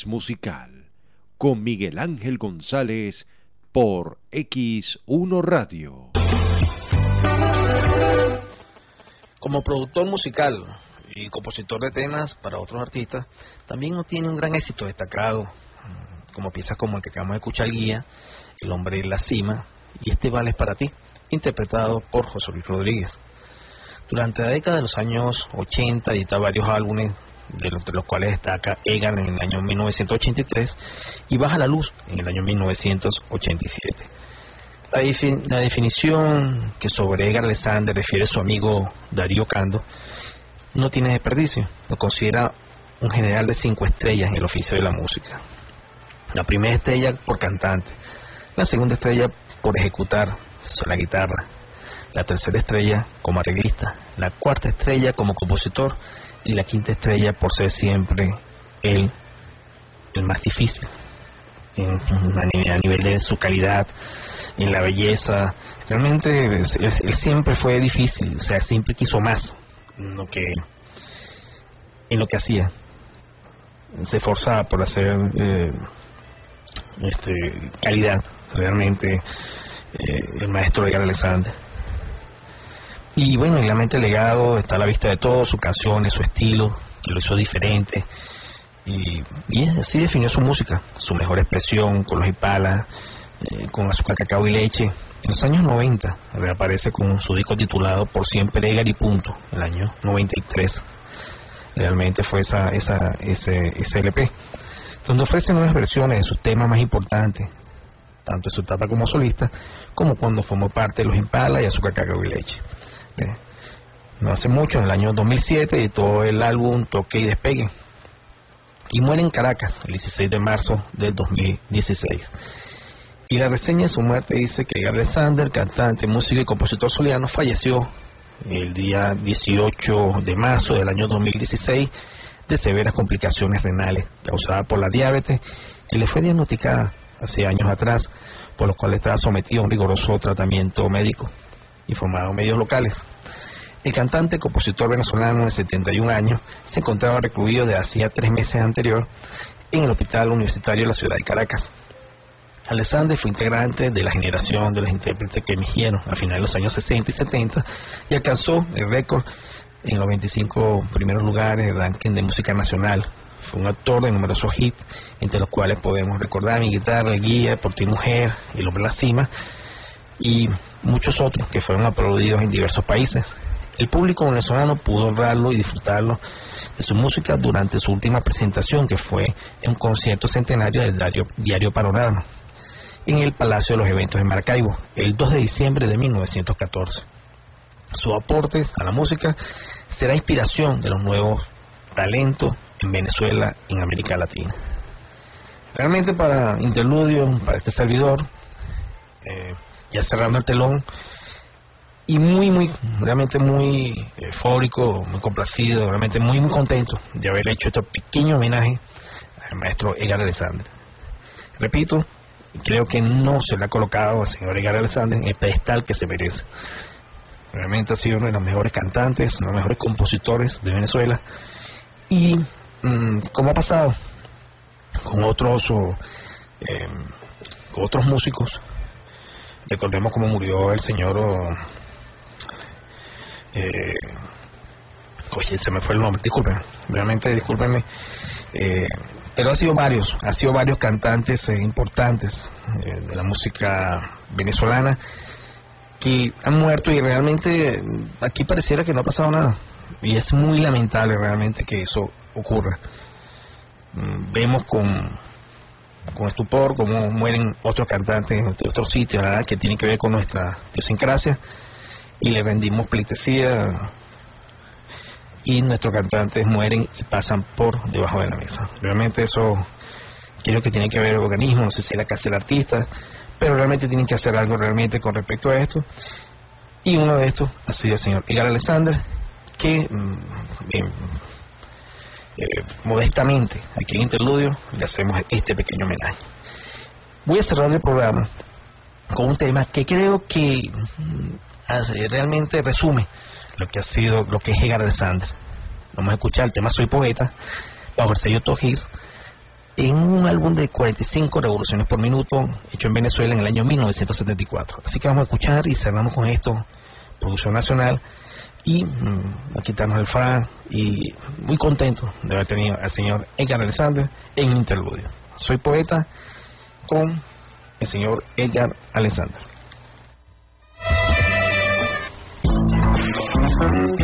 Musical, con Miguel Ángel González por X1 Radio. Como productor musical y compositor de temas para otros artistas, también tiene un gran éxito destacado, mm, como piezas como el que acabamos de escuchar, Guía, El hombre en la cima, y Este vale es para ti, interpretado por José Luis Rodríguez. Durante la década de los años 80 edita varios álbumes, de los, de los cuales destaca Egan en el año 1983 y Baja la Luz en el año 1987. La, defi- la definición que sobre Edgar Alexander refiere su amigo Darío Cando no tiene desperdicio. Lo considera un general de cinco estrellas en el oficio de la música. La primera estrella por cantante, la segunda estrella por ejecutar la guitarra, la tercera estrella como arreglista, la cuarta estrella como compositor y la quinta estrella por ser siempre el, el más difícil en- a nivel, de su calidad, en la belleza. Realmente él, siempre fue difícil, o sea, siempre quiso más en lo que, en lo que hacía. Se esforzaba por hacer eh, este, calidad, realmente eh, el maestro Edgar Alexander. Y bueno, en la mente legado está a la vista de todos, sus canciones, su estilo, que lo hizo diferente. Y, y así definió su música, su mejor expresión con los ipalas, eh, con azúcar, cacao y leche. En los años 90 reaparece con su disco titulado Por siempre Edgar y punto, el año 93. Realmente fue esa, esa, ese, ese LP, donde ofrece nuevas versiones de sus temas más importantes, tanto en su etapa como solista, como cuando formó parte de los Impala y Azúcar, Cacao y Leche. No hace mucho, en el año 2007, editó el álbum Toque y Despegue, y muere en Caracas el 16 de marzo del 2016. Y la reseña de su muerte dice que Alexander, cantante, músico y compositor soliano, falleció el día 18 de marzo del año 2016 de severas complicaciones renales causadas por la diabetes que le fue diagnosticada hace años atrás, por lo cual estaba sometido a un riguroso tratamiento médico informado en medios locales. El cantante compositor venezolano de 71 años se encontraba recluido de hacía tres meses anterior en el Hospital Universitario de la ciudad de Caracas. Alexander fue integrante de la generación de los intérpretes que emergieron a finales de los años 60 y 70 y alcanzó el récord en los 25 primeros lugares del ranking de música nacional. Fue un actor de numerosos hits, entre los cuales podemos recordar Mi guitarra, Guía, Por ti mujer, El hombre la cima y muchos otros que fueron aplaudidos en diversos países. El público venezolano pudo honrarlo y disfrutarlo de su música durante su última presentación, que fue en un concierto centenario del diario, diario Panorama, en el Palacio de los Eventos de Maracaibo, el 2 de diciembre de 1914. Su aporte a la música será inspiración de los nuevos talentos en Venezuela en América Latina. Realmente para Interludio, para este servidor, eh, ya cerrando el telón, y muy, muy, realmente muy eufórico, muy complacido, realmente muy, muy contento de haber hecho este pequeño homenaje al maestro Edgar Alexander. Repito, creo que no se le ha colocado al señor Edgar Alexander en el pedestal que se merece. Realmente ha sido uno de los mejores cantantes, uno de los mejores compositores de Venezuela. Y mmm, como ha pasado con otros, eh, con otros músicos, recordemos cómo murió el señor eh, oye, se me fue el nombre, disculpen, realmente discúlpenme, eh, pero ha sido varios, ha sido varios cantantes eh, importantes eh, de la música venezolana que han muerto y realmente aquí pareciera que no ha pasado nada. Y es muy lamentable realmente que eso ocurra. Mm, vemos con, con estupor cómo mueren otros cantantes en otros sitios que tienen que ver con nuestra idiosincrasia y le rendimos pleitesía y nuestros cantantes mueren y pasan por debajo de la mesa. Realmente eso creo que tiene que ver el organismo, no sé si la casa del artista, pero realmente tienen que hacer algo realmente con respecto a esto. Y uno de estos ha sido el señor Edgar Alexander, que mm, eh, modestamente aquí en Interludio le hacemos este pequeño homenaje. Voy a cerrar el programa con un tema que creo que mm, realmente resume lo que ha sido, lo que es Edgar Alexander. Vamos a escuchar el tema Soy Poeta, bajo el sello Tojir, en un álbum de 45 revoluciones por minuto, hecho en Venezuela en el año 1974. Así que vamos a escuchar y cerramos con esto, producción nacional, y mmm, a quitarnos el fa, y muy contento de haber tenido al señor Edgar Alexander en interludio. Soy poeta con el señor Edgar Alexander. Mm-hmm.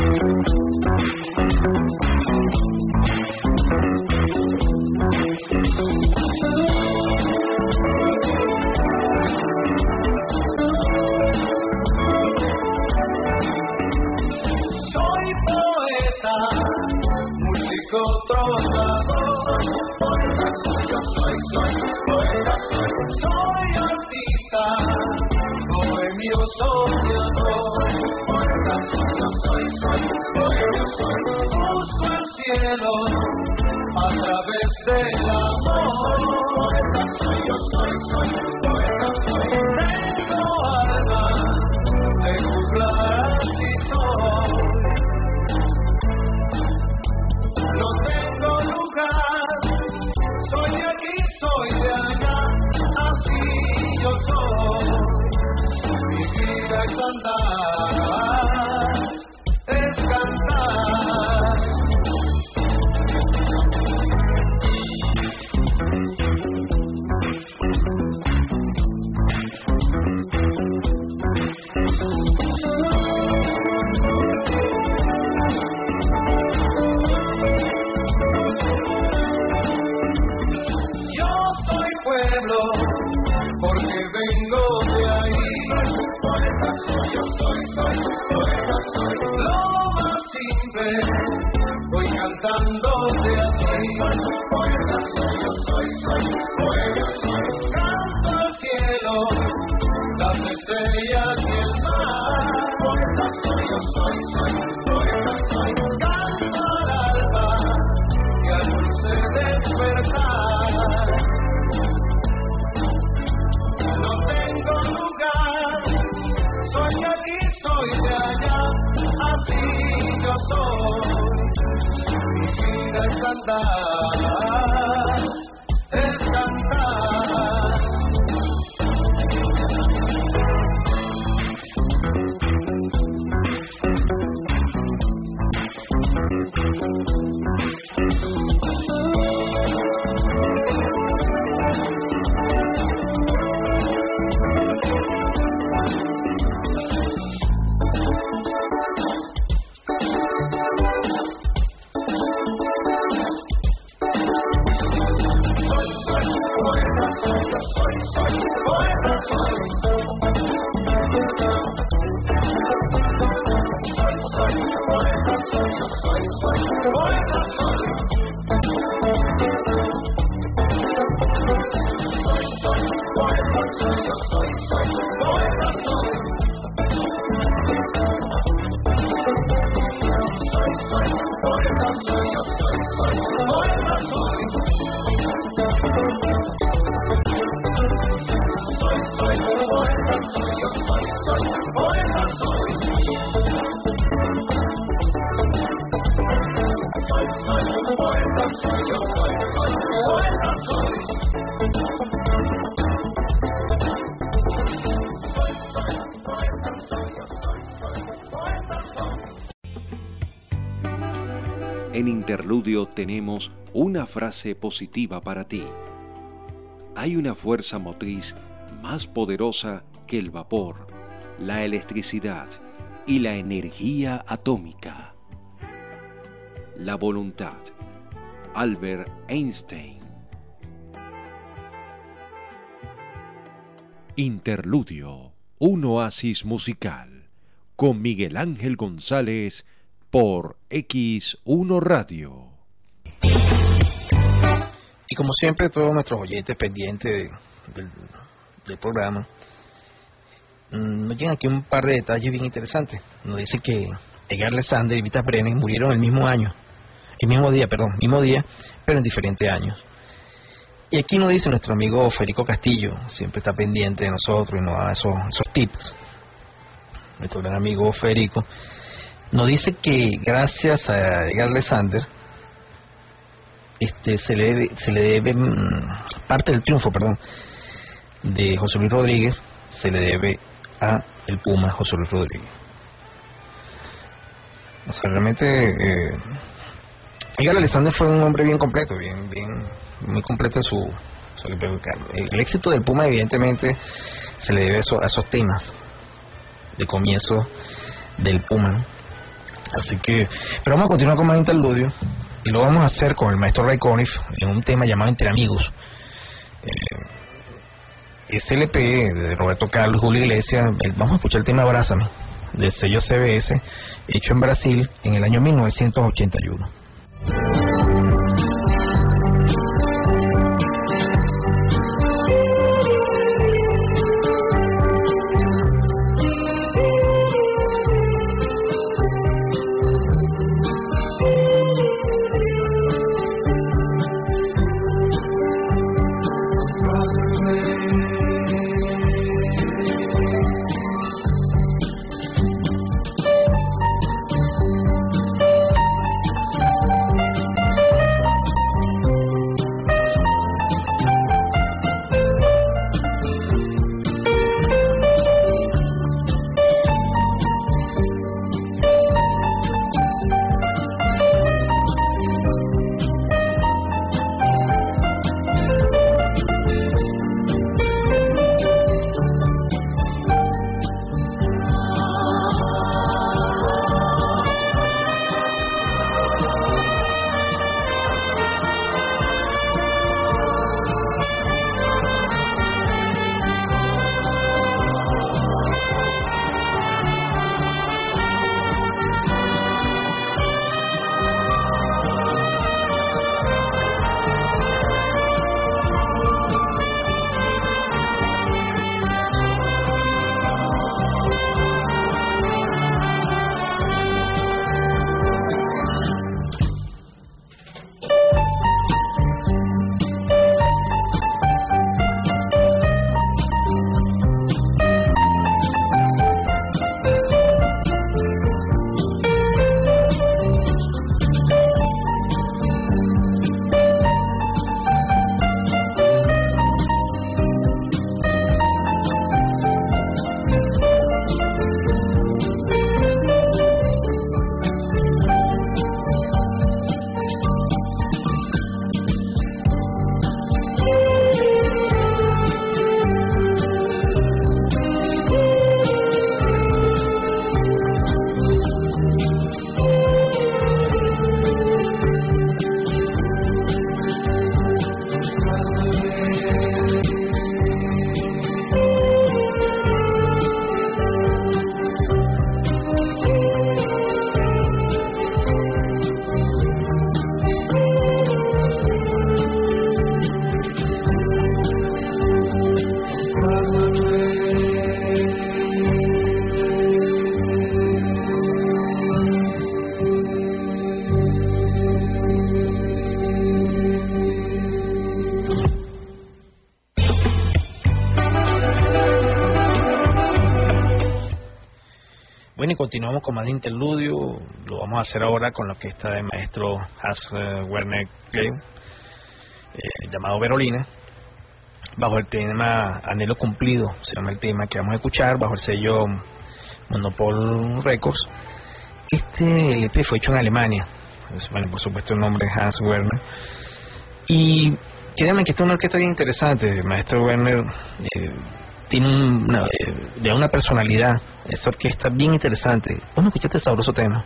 En Interludio tenemos una frase positiva para ti. Hay una fuerza motriz más poderosa que el vapor, la electricidad y la energía atómica. La voluntad. Albert Einstein. Interludio, un oasis musical, con Miguel Ángel González por X1 Radio. Y como siempre, todos nuestros oyentes pendientes de- del, programa, mm, nos llegan aquí un par de detalles bien interesantes. Nos dice que Edgar Alexander y Vita Bremen murieron el mismo año, el mismo día, perdón, mismo día, pero en diferentes años. Y aquí nos dice nuestro amigo Federico Castillo, siempre está pendiente de nosotros y nos da esos, esos tips. Nuestro gran amigo Federico nos dice que gracias a Edgar Alexander este se le debe, se le debe mm, parte del triunfo, perdón, de José Luis Rodríguez se le debe a el Puma José Luis Rodríguez. O sea, realmente eh, Edgar Alexander fue un hombre bien completo, bien, bien, muy completo en su, el, éxito del Puma evidentemente se le debe a esos, a esos temas de comienzo del Puma. Así que, pero vamos a continuar con más interludios y lo vamos a hacer con el maestro Ray Conniff en un tema llamado Entre Amigos. Eh, SLP de Roberto Carlos Julio Iglesias, el- vamos a escuchar el tema Abrázame del sello CBS, hecho en Brasil en el año 1981. Más de interludio. Lo vamos a hacer ahora con lo que está de maestro Hans eh, Werner Klein, eh, llamado Verolina, bajo el tema Anhelo Cumplido, se llama el tema que vamos a escuchar, bajo el sello Monopol Records. Este EP fue hecho en Alemania, bueno, por supuesto el nombre Hans Werner. Y créanme que esta es una orquesta bien interesante, el maestro Werner. Eh, tiene una, de una personalidad, esa orquesta bien interesante. Vamos a este sabroso tema.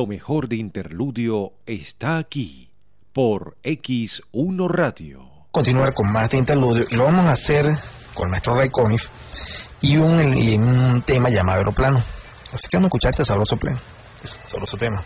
Lo mejor de Interludio está aquí por X1 Radio. Continuar con más de Interludio y lo vamos a hacer con el maestro Ray Conniff y un, tema llamado Aeroplano. Así que vamos a escuchar este sabroso, pleno, sabroso tema.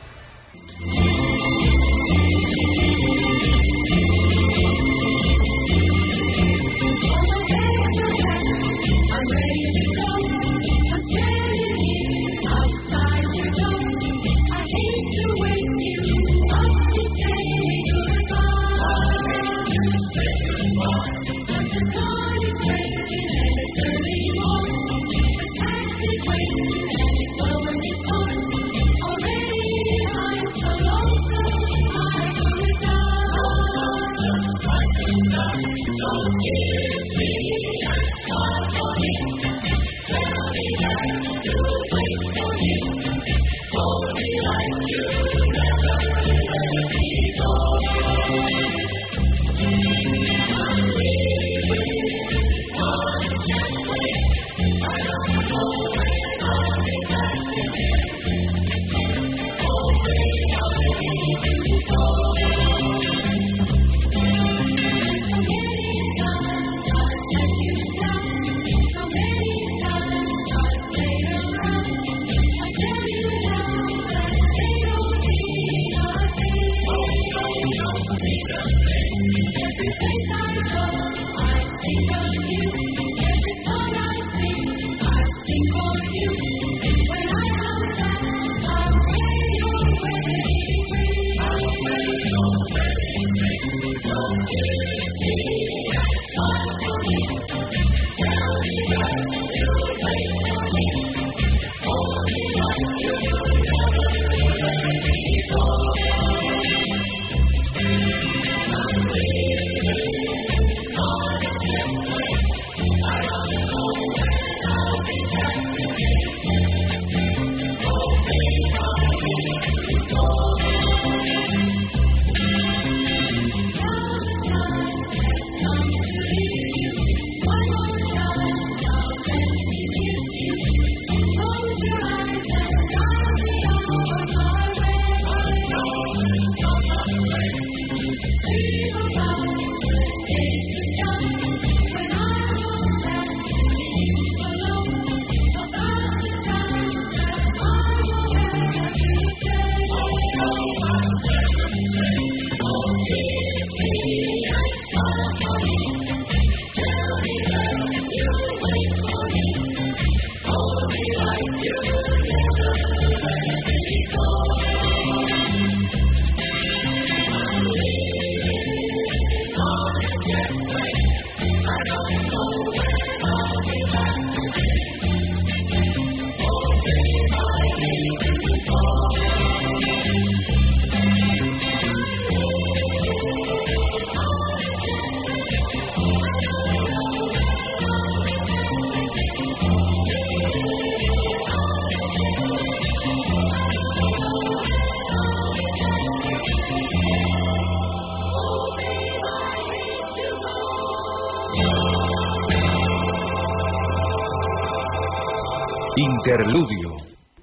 Interludio,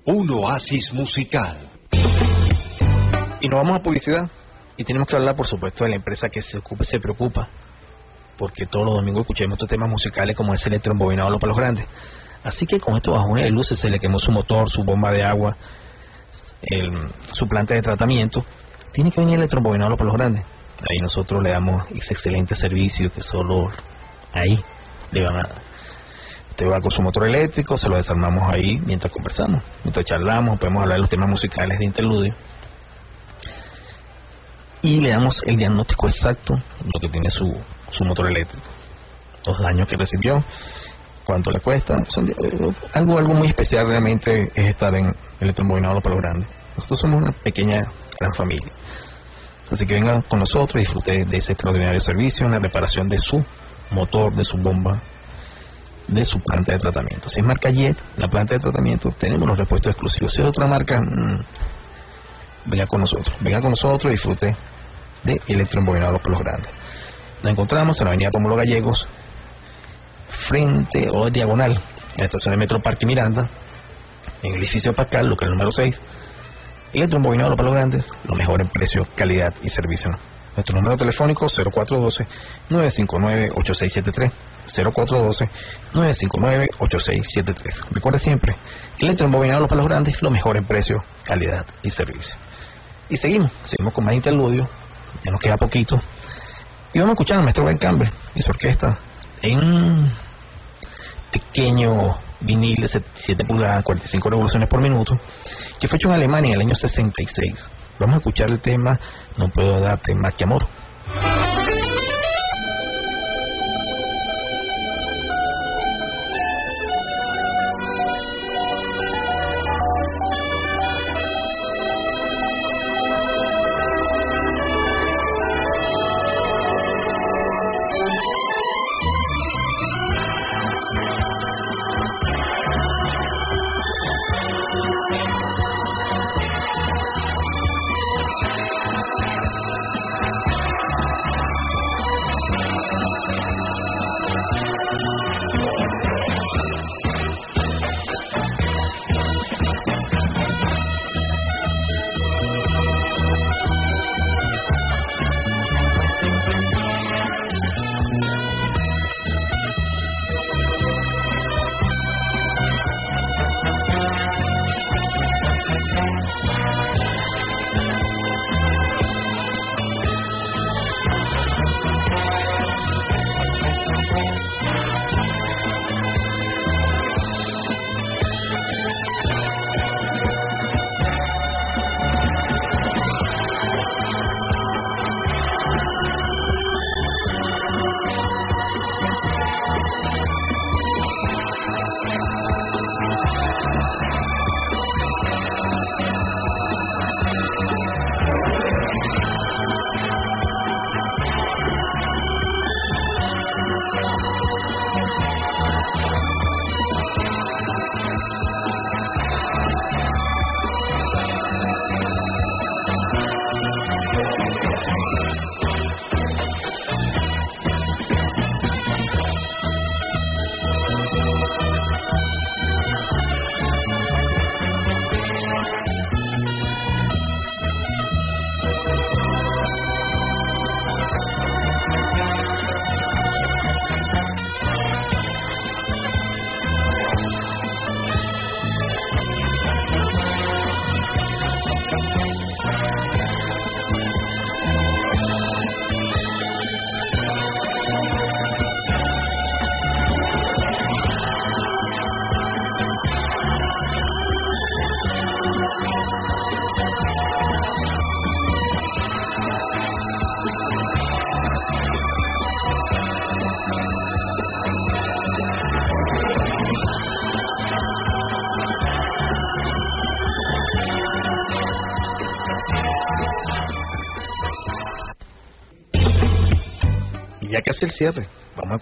un oasis musical. Y nos vamos a publicidad. Y tenemos que hablar, por supuesto, de la empresa que se ocupa, se preocupa, porque todos los domingos escuchamos estos temas musicales como ese electroembobinado los palos grandes. Así que con estos bajones de luces se le quemó su motor, su bomba de agua, su planta de tratamiento. Tiene que venir el electroembobinado los palos grandes. Ahí nosotros le damos ese excelente servicio que solo ahí le van a Usted va con su motor eléctrico, se lo desarmamos ahí mientras conversamos, mientras charlamos, podemos hablar de los temas musicales de interludio. Y le damos el diagnóstico exacto de lo que tiene su, su motor eléctrico. Los daños que recibió, cuánto le cuesta. Eh, algo, algo muy especial realmente es estar en Electroembobinado Palo Grande. Nosotros somos una pequeña gran familia. Así que venga con nosotros y disfrute de ese extraordinario servicio en la reparación de su motor, de su bomba, de su planta de tratamiento. Si es marca Jet, la planta de tratamiento, tenemos los repuestos exclusivos. Si es otra marca, mmm, venga con nosotros. Venga con nosotros y disfrute de electroembobinados por los grandes. Nos encontramos en la avenida Rómulo Gallegos, frente o diagonal, en la estación de Metro Parque Miranda, en el edificio Pascal, local número 6. Electroembobinado los grandes, lo mejor en precio, calidad y servicio. Nuestro número telefónico 0412-959-8673. 0412-959-8673. Recuerde siempre, electroembobinado para los grandes, lo mejor en precio, calidad y servicio. Y seguimos, seguimos con más interludio, ya nos queda poquito. Y vamos a escuchar al maestro Ben Campbell y su orquesta en un pequeño vinil de 7 pulgadas, 45 revoluciones por minuto, que fue hecho en Alemania en el año 66. Vamos a escuchar el tema No puedo darte más que amor.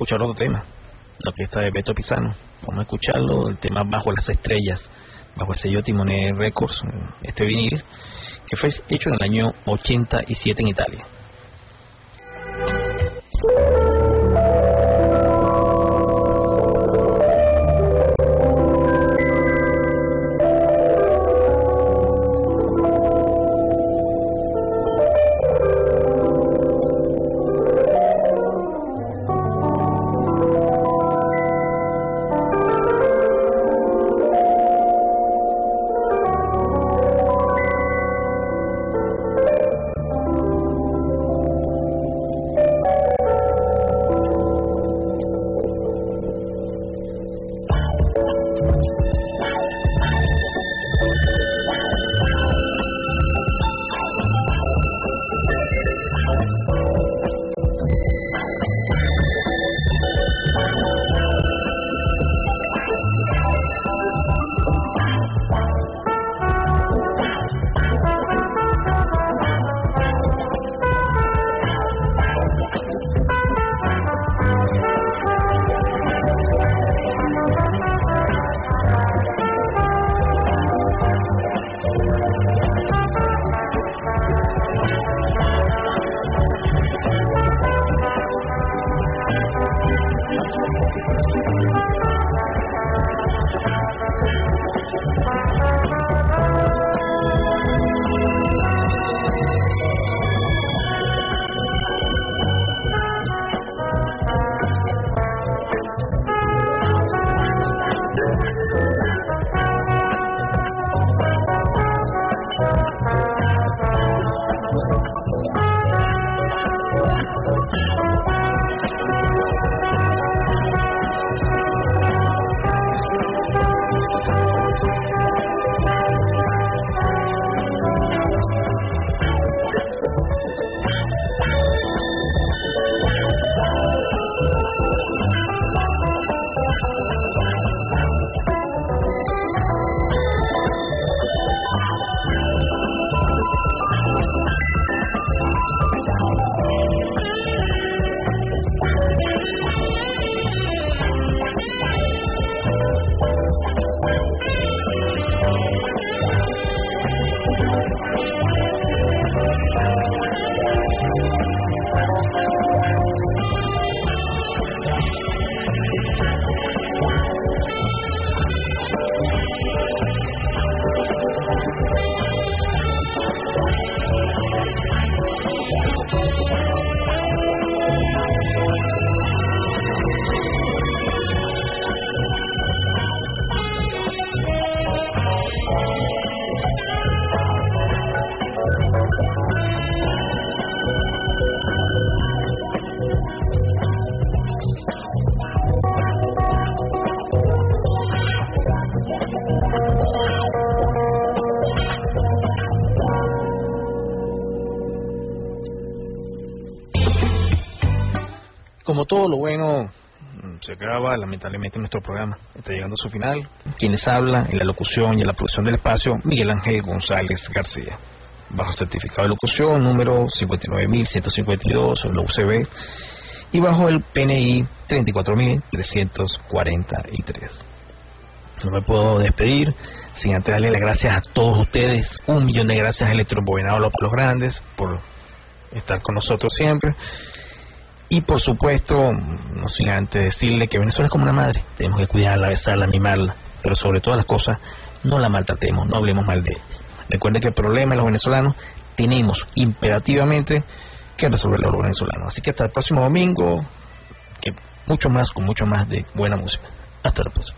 Escuchar otro tema, la orquesta de Beto Pisano. Vamos a escucharlo, el tema Bajo las Estrellas, bajo el sello Timoné Records, este vinil, que fue hecho en el año 87 en Italia. Lamentablemente nuestro programa está llegando a su final. Quienes hablan en la locución y en la producción del espacio, Miguel Ángel González García. Bajo certificado de locución número 59152, la UCB, y bajo el PNI 34343. No me puedo despedir sin antes darle las gracias a todos ustedes, un millón de gracias a Electrobobinado Los Grandes por estar con nosotros siempre. Y por supuesto, no sin antes decirle que Venezuela es como una madre, tenemos que cuidarla, besarla, mimarla, pero sobre todas las cosas, no la maltratemos, no hablemos mal de ella. Recuerde que el problema de los venezolanos tenemos imperativamente que resolverlo los venezolanos. Así que hasta el próximo domingo, que mucho más, con mucho más de buena música. Hasta la próxima.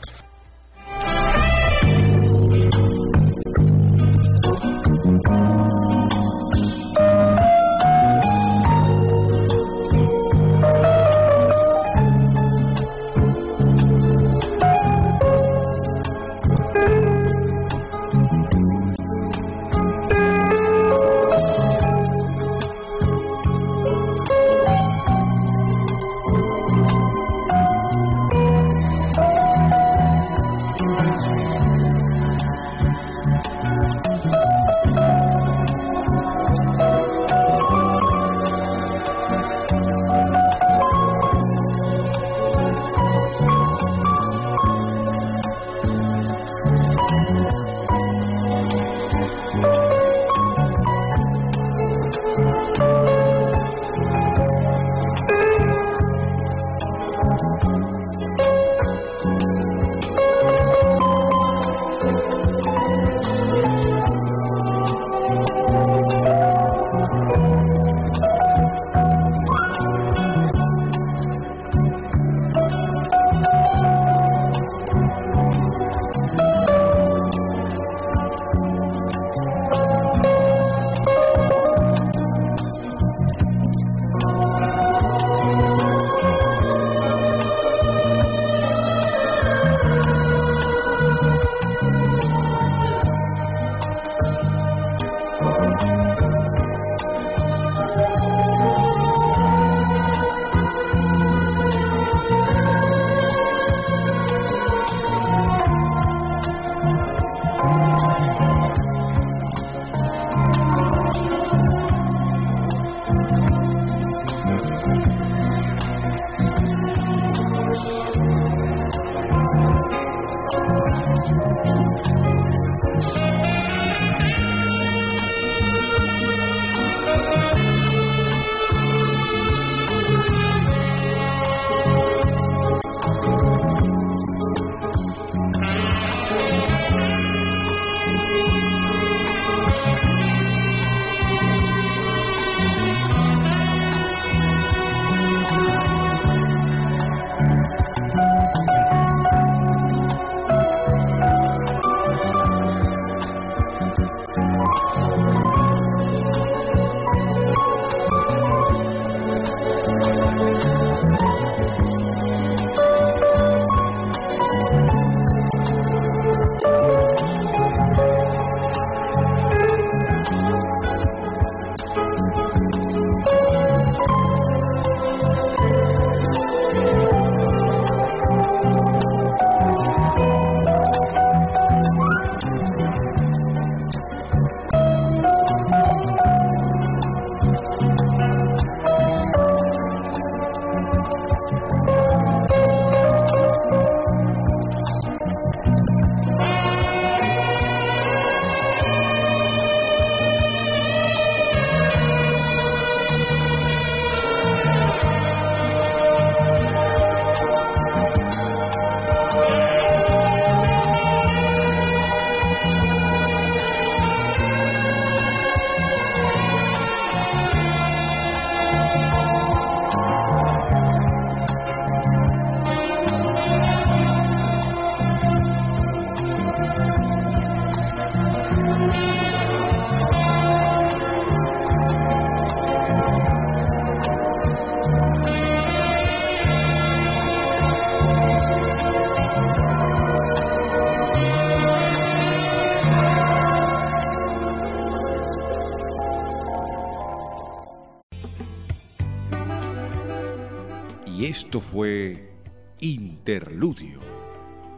Esto fue Interludio,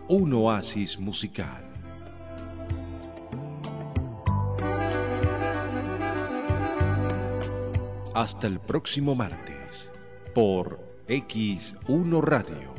un oasis musical. Hasta el próximo martes por X1 Radio